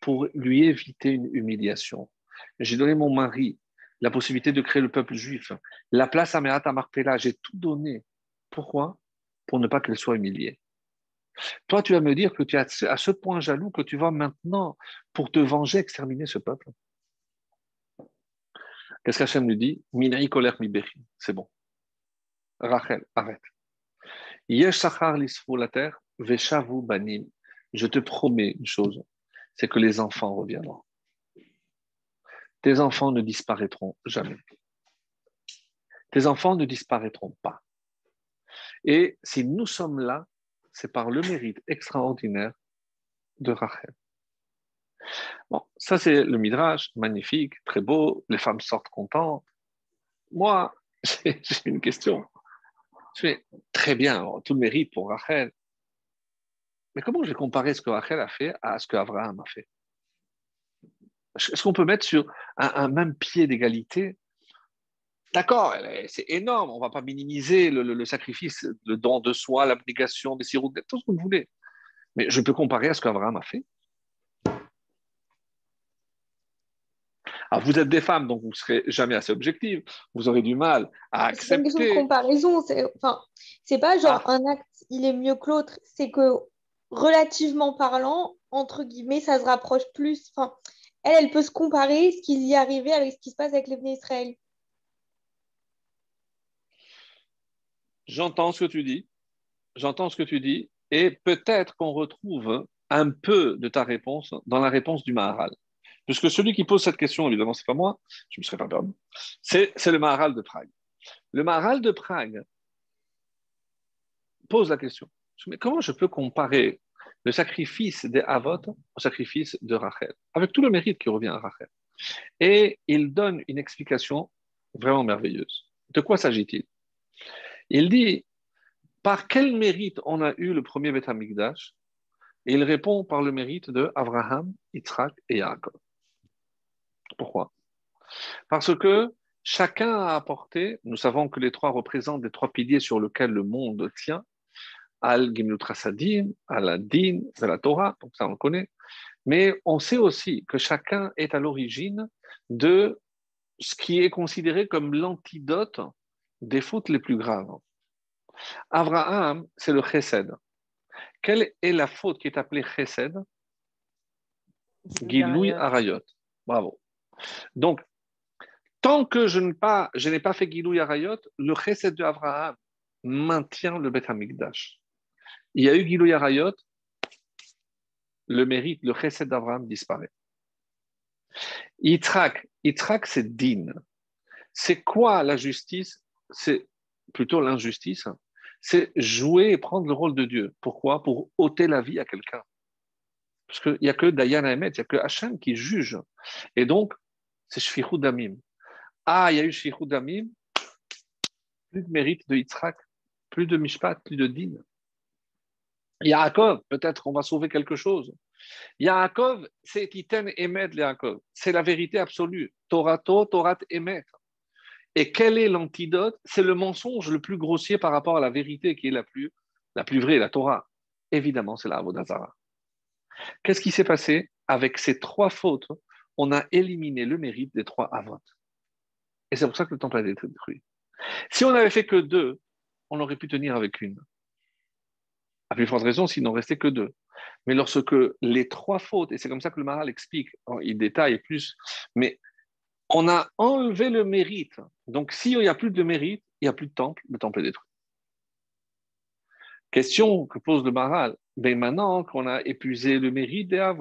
Pour lui éviter une humiliation. J'ai donné mon mari la possibilité de créer le peuple juif, la place à Merat Marpella, j'ai tout donné. Pourquoi? Pour ne pas qu'elle soit humiliée. Toi, tu vas me dire que tu es à ce point jaloux que tu vas maintenant, pour te venger, exterminer ce peuple. Qu'est-ce qu'Hachem lui dit? Minai koler C'est bon. Rachel, arrête. Yesh la banim. Je te promets une chose, c'est que les enfants reviendront. Tes enfants ne disparaîtront jamais. Tes enfants ne disparaîtront pas. Et si nous sommes là, c'est par le mérite extraordinaire de Rachel. Bon, ça c'est le Midrash, magnifique, très beau, les femmes sortent contentes. Moi, j'ai une question. Je fais très bien, tout le mérite pour Rachel. Mais comment je vais comparer ce que Rachel a fait à ce que Abraham a fait? Est-ce qu'on peut mettre sur un, même pied d'égalité? D'accord, c'est énorme, on ne va pas minimiser le, sacrifice, le don de soi, l'abnégation, des sirops, tout ce que vous voulez. Mais je peux comparer à ce qu'Abraham a fait. Alors, vous êtes des femmes, donc vous ne serez jamais assez objective. Vous aurez du mal à accepter. C'est une question de comparaison. C'est enfin, pas genre ah. un acte, il est mieux que l'autre. C'est que, relativement parlant, entre guillemets, ça se rapproche plus. Enfin, elle, elle peut se comparer ce qui y est arrivé avec ce qui se passe avec les Israël. J'entends ce que tu dis. J'entends ce que tu dis. Et peut-être qu'on retrouve un peu de ta réponse dans la réponse du Maharal. Puisque celui qui pose cette question, évidemment, ce n'est pas moi, je ne me serais pas c'est, le Maharal de Prague. Le Maharal de Prague pose la question mais comment je peux comparer le sacrifice des Havot au sacrifice de Rachel, avec tout le mérite qui revient à Rachel Et il donne une explication vraiment merveilleuse. De quoi s'agit-il? Il dit par quel mérite on a eu le premier Beth Amikdash Et il répond par le mérite de Abraham, Yitzhak et Yaakov. Pourquoi? Parce que chacun a apporté, nous savons que les trois représentent les trois piliers sur lesquels le monde tient, Al Gimlut Rasadim, Al Adin, de la Torah, donc ça on le connaît, mais on sait aussi que chacun est à l'origine de ce qui est considéré comme l'antidote des fautes les plus graves. Abraham, c'est le chesed. Quelle est la faute qui est appelée chesed? Giloui Arayot. Bravo. Donc, tant que je n'ai pas, pas fait Gilou Yarayot, le chesed de Abraham maintient le Beth Amikdash. Il y a eu Gilou Yarayot, le mérite, le chesed d'Abraham disparaît. Yitzhak, Yitzhak c'est din. C'est quoi la justice? C'est plutôt l'injustice. C'est jouer et prendre le rôle de Dieu. Pourquoi? Pour ôter la vie à quelqu'un. Parce qu'il n'y a que Dayan Ahmed, il n'y a que Hachem qui juge. Et donc, c'est Shfichud Damim. Ah, il y a eu Damim, plus de mérite de Yitzhak, plus de Mishpat, plus de Din. Yaakov, peut-être qu'on va sauver quelque chose. Yaakov, c'est Titen Emet Yaakov. C'est la vérité absolue. Torato, Torat Emet. Et quel est l'antidote? C'est le mensonge le plus grossier par rapport à la vérité qui est la plus, la plus vraie, la Torah. Évidemment, c'est la Avodazara. Qu'est-ce qui s'est passé? Avec ces trois fautes on a éliminé le mérite des trois Avot. Et c'est pour ça que le temple a été détruit. Si on n'avait fait que deux, on aurait pu tenir avec une. À plus forte raison s'il n'en restait que deux. Mais lorsque les trois fautes, et c'est comme ça que le Maral explique, il détaille plus, mais on a enlevé le mérite. Donc s'il n'y a plus de mérite, il n'y a plus de temple, le temple est détruit. Question que pose le Maral. Maintenant qu'on a épuisé le mérite des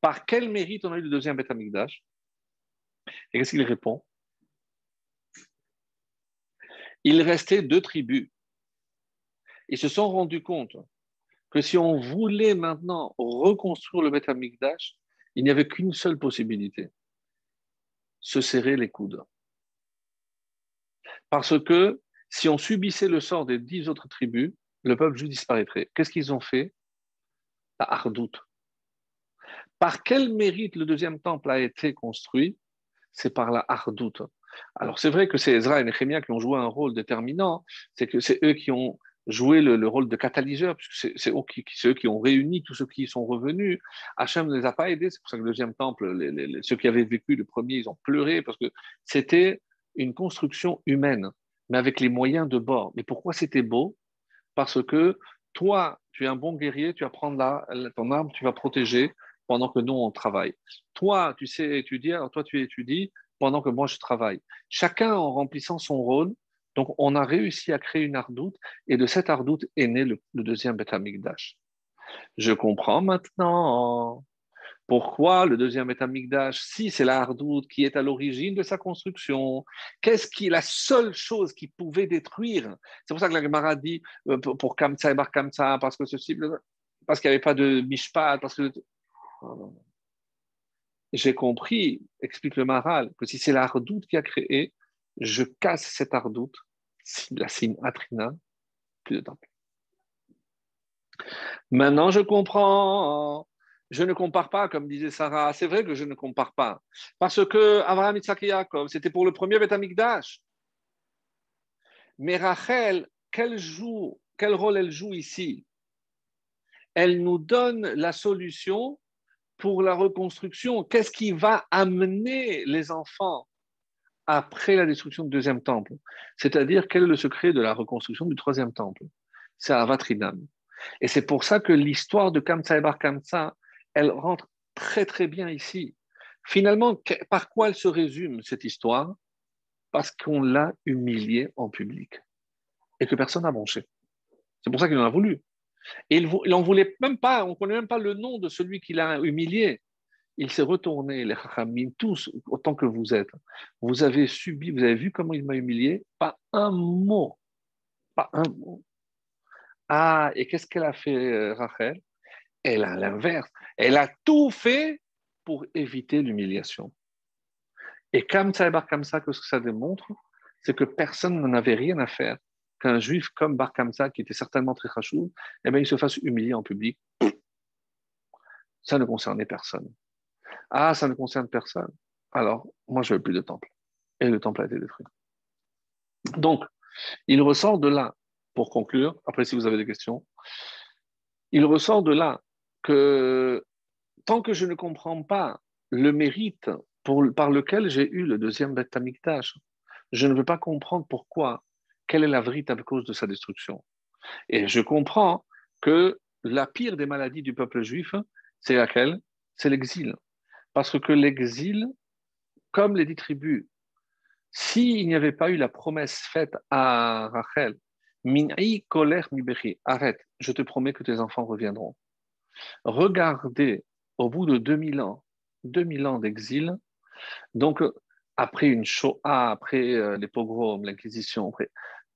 par quel mérite on a eu le deuxième Beth Amikdash Et qu'est-ce qu'il répond? Il restait deux tribus. Ils se sont rendus compte que si on voulait maintenant reconstruire le Beth Amikdash, il n'y avait qu'une seule possibilité se serrer les coudes. Parce que si on subissait le sort des dix autres tribus, le peuple juif disparaîtrait. Qu'est-ce qu'ils ont fait? La hardoute. Par quel mérite le deuxième temple a été construit? C'est par la hardoute. Alors c'est vrai que c'est Ezra et Nehemiah qui ont joué un rôle déterminant, c'est que c'est eux qui ont joué le, rôle de catalyseur, puisque c'est eux, qui, ont réuni tous ceux qui sont revenus. Hachem ne les a pas aidés, c'est pour ça que le deuxième temple, ceux qui avaient vécu le premier, ils ont pleuré, parce que c'était une construction humaine, mais avec les moyens de bord. Mais pourquoi c'était beau? Parce que toi, tu es un bon guerrier, tu vas prendre ton arme, tu vas protéger pendant que nous, on travaille. Toi, tu sais étudier, alors toi, tu étudies pendant que moi, je travaille. Chacun en remplissant son rôle, donc on a réussi à créer une ardoute, et de cette ardoute est né le, deuxième Beth Amikdash. Je comprends maintenant pourquoi le deuxième Betamikdash, si c'est la hardoute qui est à l'origine de sa construction, qu'est-ce qui est la seule chose qui pouvait détruire? C'est pour ça que la Gemara dit euh, pour Kamsa et Bar Kamsa, parce que ceci, parce qu'il n'y avait pas de Mishpat, parce que. J'ai compris, explique le Maral, que si c'est la qui a créé, je casse cette hardoute, la signe Atrina, plus de temple. Maintenant, je comprends je ne compare pas, comme disait Sarah. C'est vrai que je ne compare pas. Parce que Abraham, Isaac et Jacob, c'était pour le premier Beth Amikdash. Mais Rachel, quel rôle elle joue ici? Elle nous donne la solution pour la reconstruction. Qu'est-ce qui va amener les enfants après la destruction du deuxième temple C'est-à-dire, quel est le secret de la reconstruction du troisième temple? C'est Avatrinam. Et c'est pour ça que l'histoire de Kamsa et Bar Kamsa, elle rentre très très bien ici. Finalement, par quoi elle se résume cette histoire? Parce qu'on l'a humilié en public et que personne n'a bronché. C'est pour ça qu'il en a voulu. Et il n'en voulait même pas, on ne connaît même pas le nom de celui qui l'a humilié. Il s'est retourné, les Chachamim, tous autant que vous êtes. Vous avez subi, vous avez vu comment il m'a humilié? Pas un mot. Pas un mot. Ah, et qu'est-ce qu'elle a fait, euh, Rachel? Elle a l'inverse. Elle a tout fait pour éviter l'humiliation. Et comme ça, comme ça, que ça démontre, c'est que personne n'en avait rien à faire qu'un juif comme Bar Kamsa, qui était certainement très rachou, eh bien, il se fasse humilier en public. Ça ne concernait personne. Ah, ça ne concerne personne. Alors, moi, je veux plus de temple. Et le temple a été détruit. Donc, il ressort de là, pour conclure, après si vous avez des questions, il ressort de là que tant que je ne comprends pas le mérite par lequel j'ai eu le deuxième Beth je ne veux pas comprendre pourquoi, quelle est la véritable cause de sa destruction. Et je comprends que la pire des maladies du peuple juif, c'est laquelle? C'est l'exil. Parce que l'exil, comme les dix tribus, s'il n'y avait pas eu la promesse faite à Rachel, Min'i koler mi arrête, je te promets que tes enfants reviendront. Regardez, au bout de 2000 ans, 2000 ans d'exil, donc après une Shoah, après euh, les pogroms, l'Inquisition, après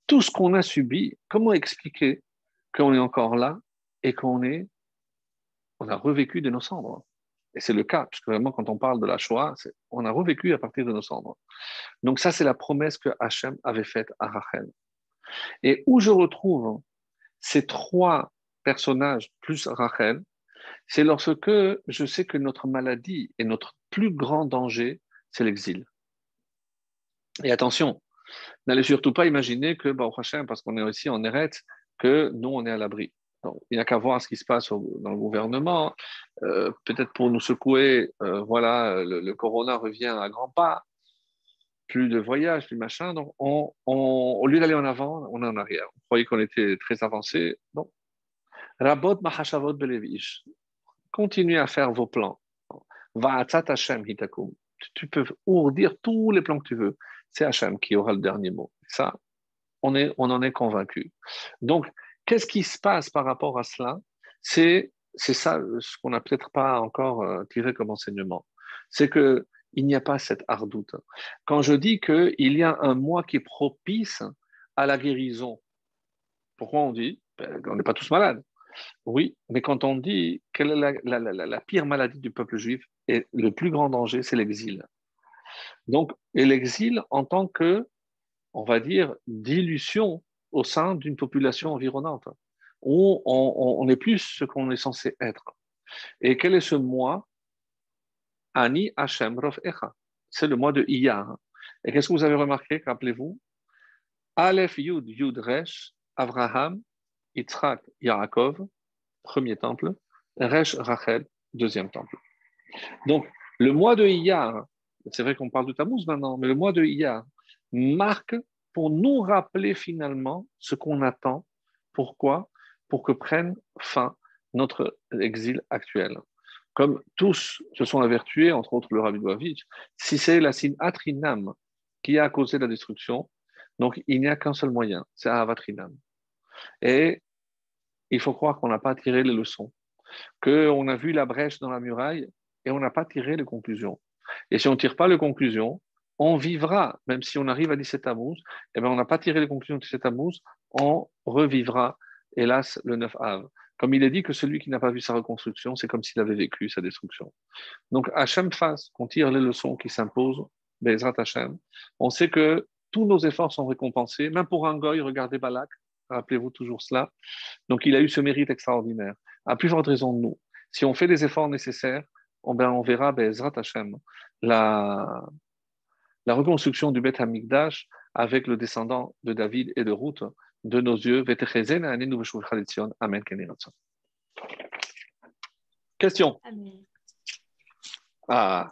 tout ce qu'on a subi, comment expliquer qu'on est encore là et qu'on est, on a revécu de nos cendres? Et c'est le cas, puisque vraiment, quand on parle de la Shoah, on a revécu à partir de nos cendres. Donc ça, c'est la promesse que Hachem avait faite à Rachel. Et où je retrouve ces trois personnages plus Rachel, c'est lorsque je sais que notre maladie et notre plus grand danger, c'est l'exil. Et attention, n'allez surtout pas imaginer que, bah, prochain, parce qu'on est aussi en Eretz, que nous, on est à l'abri. Il n'y a qu'à voir ce qui se passe dans le gouvernement. Euh, peut-être pour nous secouer, euh, voilà, le, corona revient à grands pas. Plus de voyages, plus machin. Donc, au lieu d'aller en avant, on est en arrière. On croyait qu'on était très avancé. Non. Rabot mahashavot belevish continuez à faire vos plans. Tu peux ourdir tous les plans que tu veux. C'est Hachem qui aura le dernier mot. Ça, on, est, on en est convaincu. Donc, qu'est-ce qui se passe par rapport à cela? C'est ça ce qu'on n'a peut-être pas encore euh, tiré comme enseignement. C'est que il n'y a pas cette ardoute. Quand je dis qu'il y a un mois qui est propice à la guérison, pourquoi on dit? Ben, On n'est pas tous malades. Oui, mais quand on dit quelle est la, pire maladie du peuple juif et le plus grand danger, c'est l'exil. Donc, et l'exil en tant que, on va dire, dilution au sein d'une population environnante, où on, n'est plus ce qu'on est censé être. Et quel est ce mois Ani Hashem Rof Echa. C'est le mois de Iyar. Et qu'est-ce que vous avez remarqué, rappelez-vous? Aleph Yud Yud Resh, Avraham, Yitzhak, Yaakov, premier temple, Resh Rachel, deuxième temple. Donc, le mois de Iyar, c'est vrai qu'on parle de Tammuz maintenant, mais le mois de Iyar marque pour nous rappeler finalement ce qu'on attend. Pourquoi? Pour que prenne fin notre exil actuel. Comme tous se sont avertués, entre autres le Rabbi Boavitch, si c'est la signe Atrinam qui a causé la destruction, donc il n'y a qu'un seul moyen, c'est Avatrinam. Et il faut croire qu'on n'a pas tiré les leçons, qu'on a vu la brèche dans la muraille et on n'a pas tiré les conclusions. Et si on ne tire pas les conclusions, on vivra, même si on arrive à 17 Tammuz, eh bien, on n'a pas tiré les conclusions de 17 Tammuz, on revivra, hélas, le 9 Av. Comme il est dit que celui qui n'a pas vu sa reconstruction, c'est comme s'il avait vécu sa destruction. Donc, à chaque phase qu'on tire les leçons qui s'imposent, Bezrat Hashem, on sait que tous nos efforts sont récompensés, même pour un goy, regardez Balak, rappelez-vous toujours cela. Donc, il a eu ce mérite extraordinaire, à plus forte raison de nous. Si on fait des efforts nécessaires, on, ben, on verra Bezrat Hashem, la, la reconstruction du Beth Hamikdash avec le descendant de David et de Ruth de nos yeux. Amen. Question. Ah.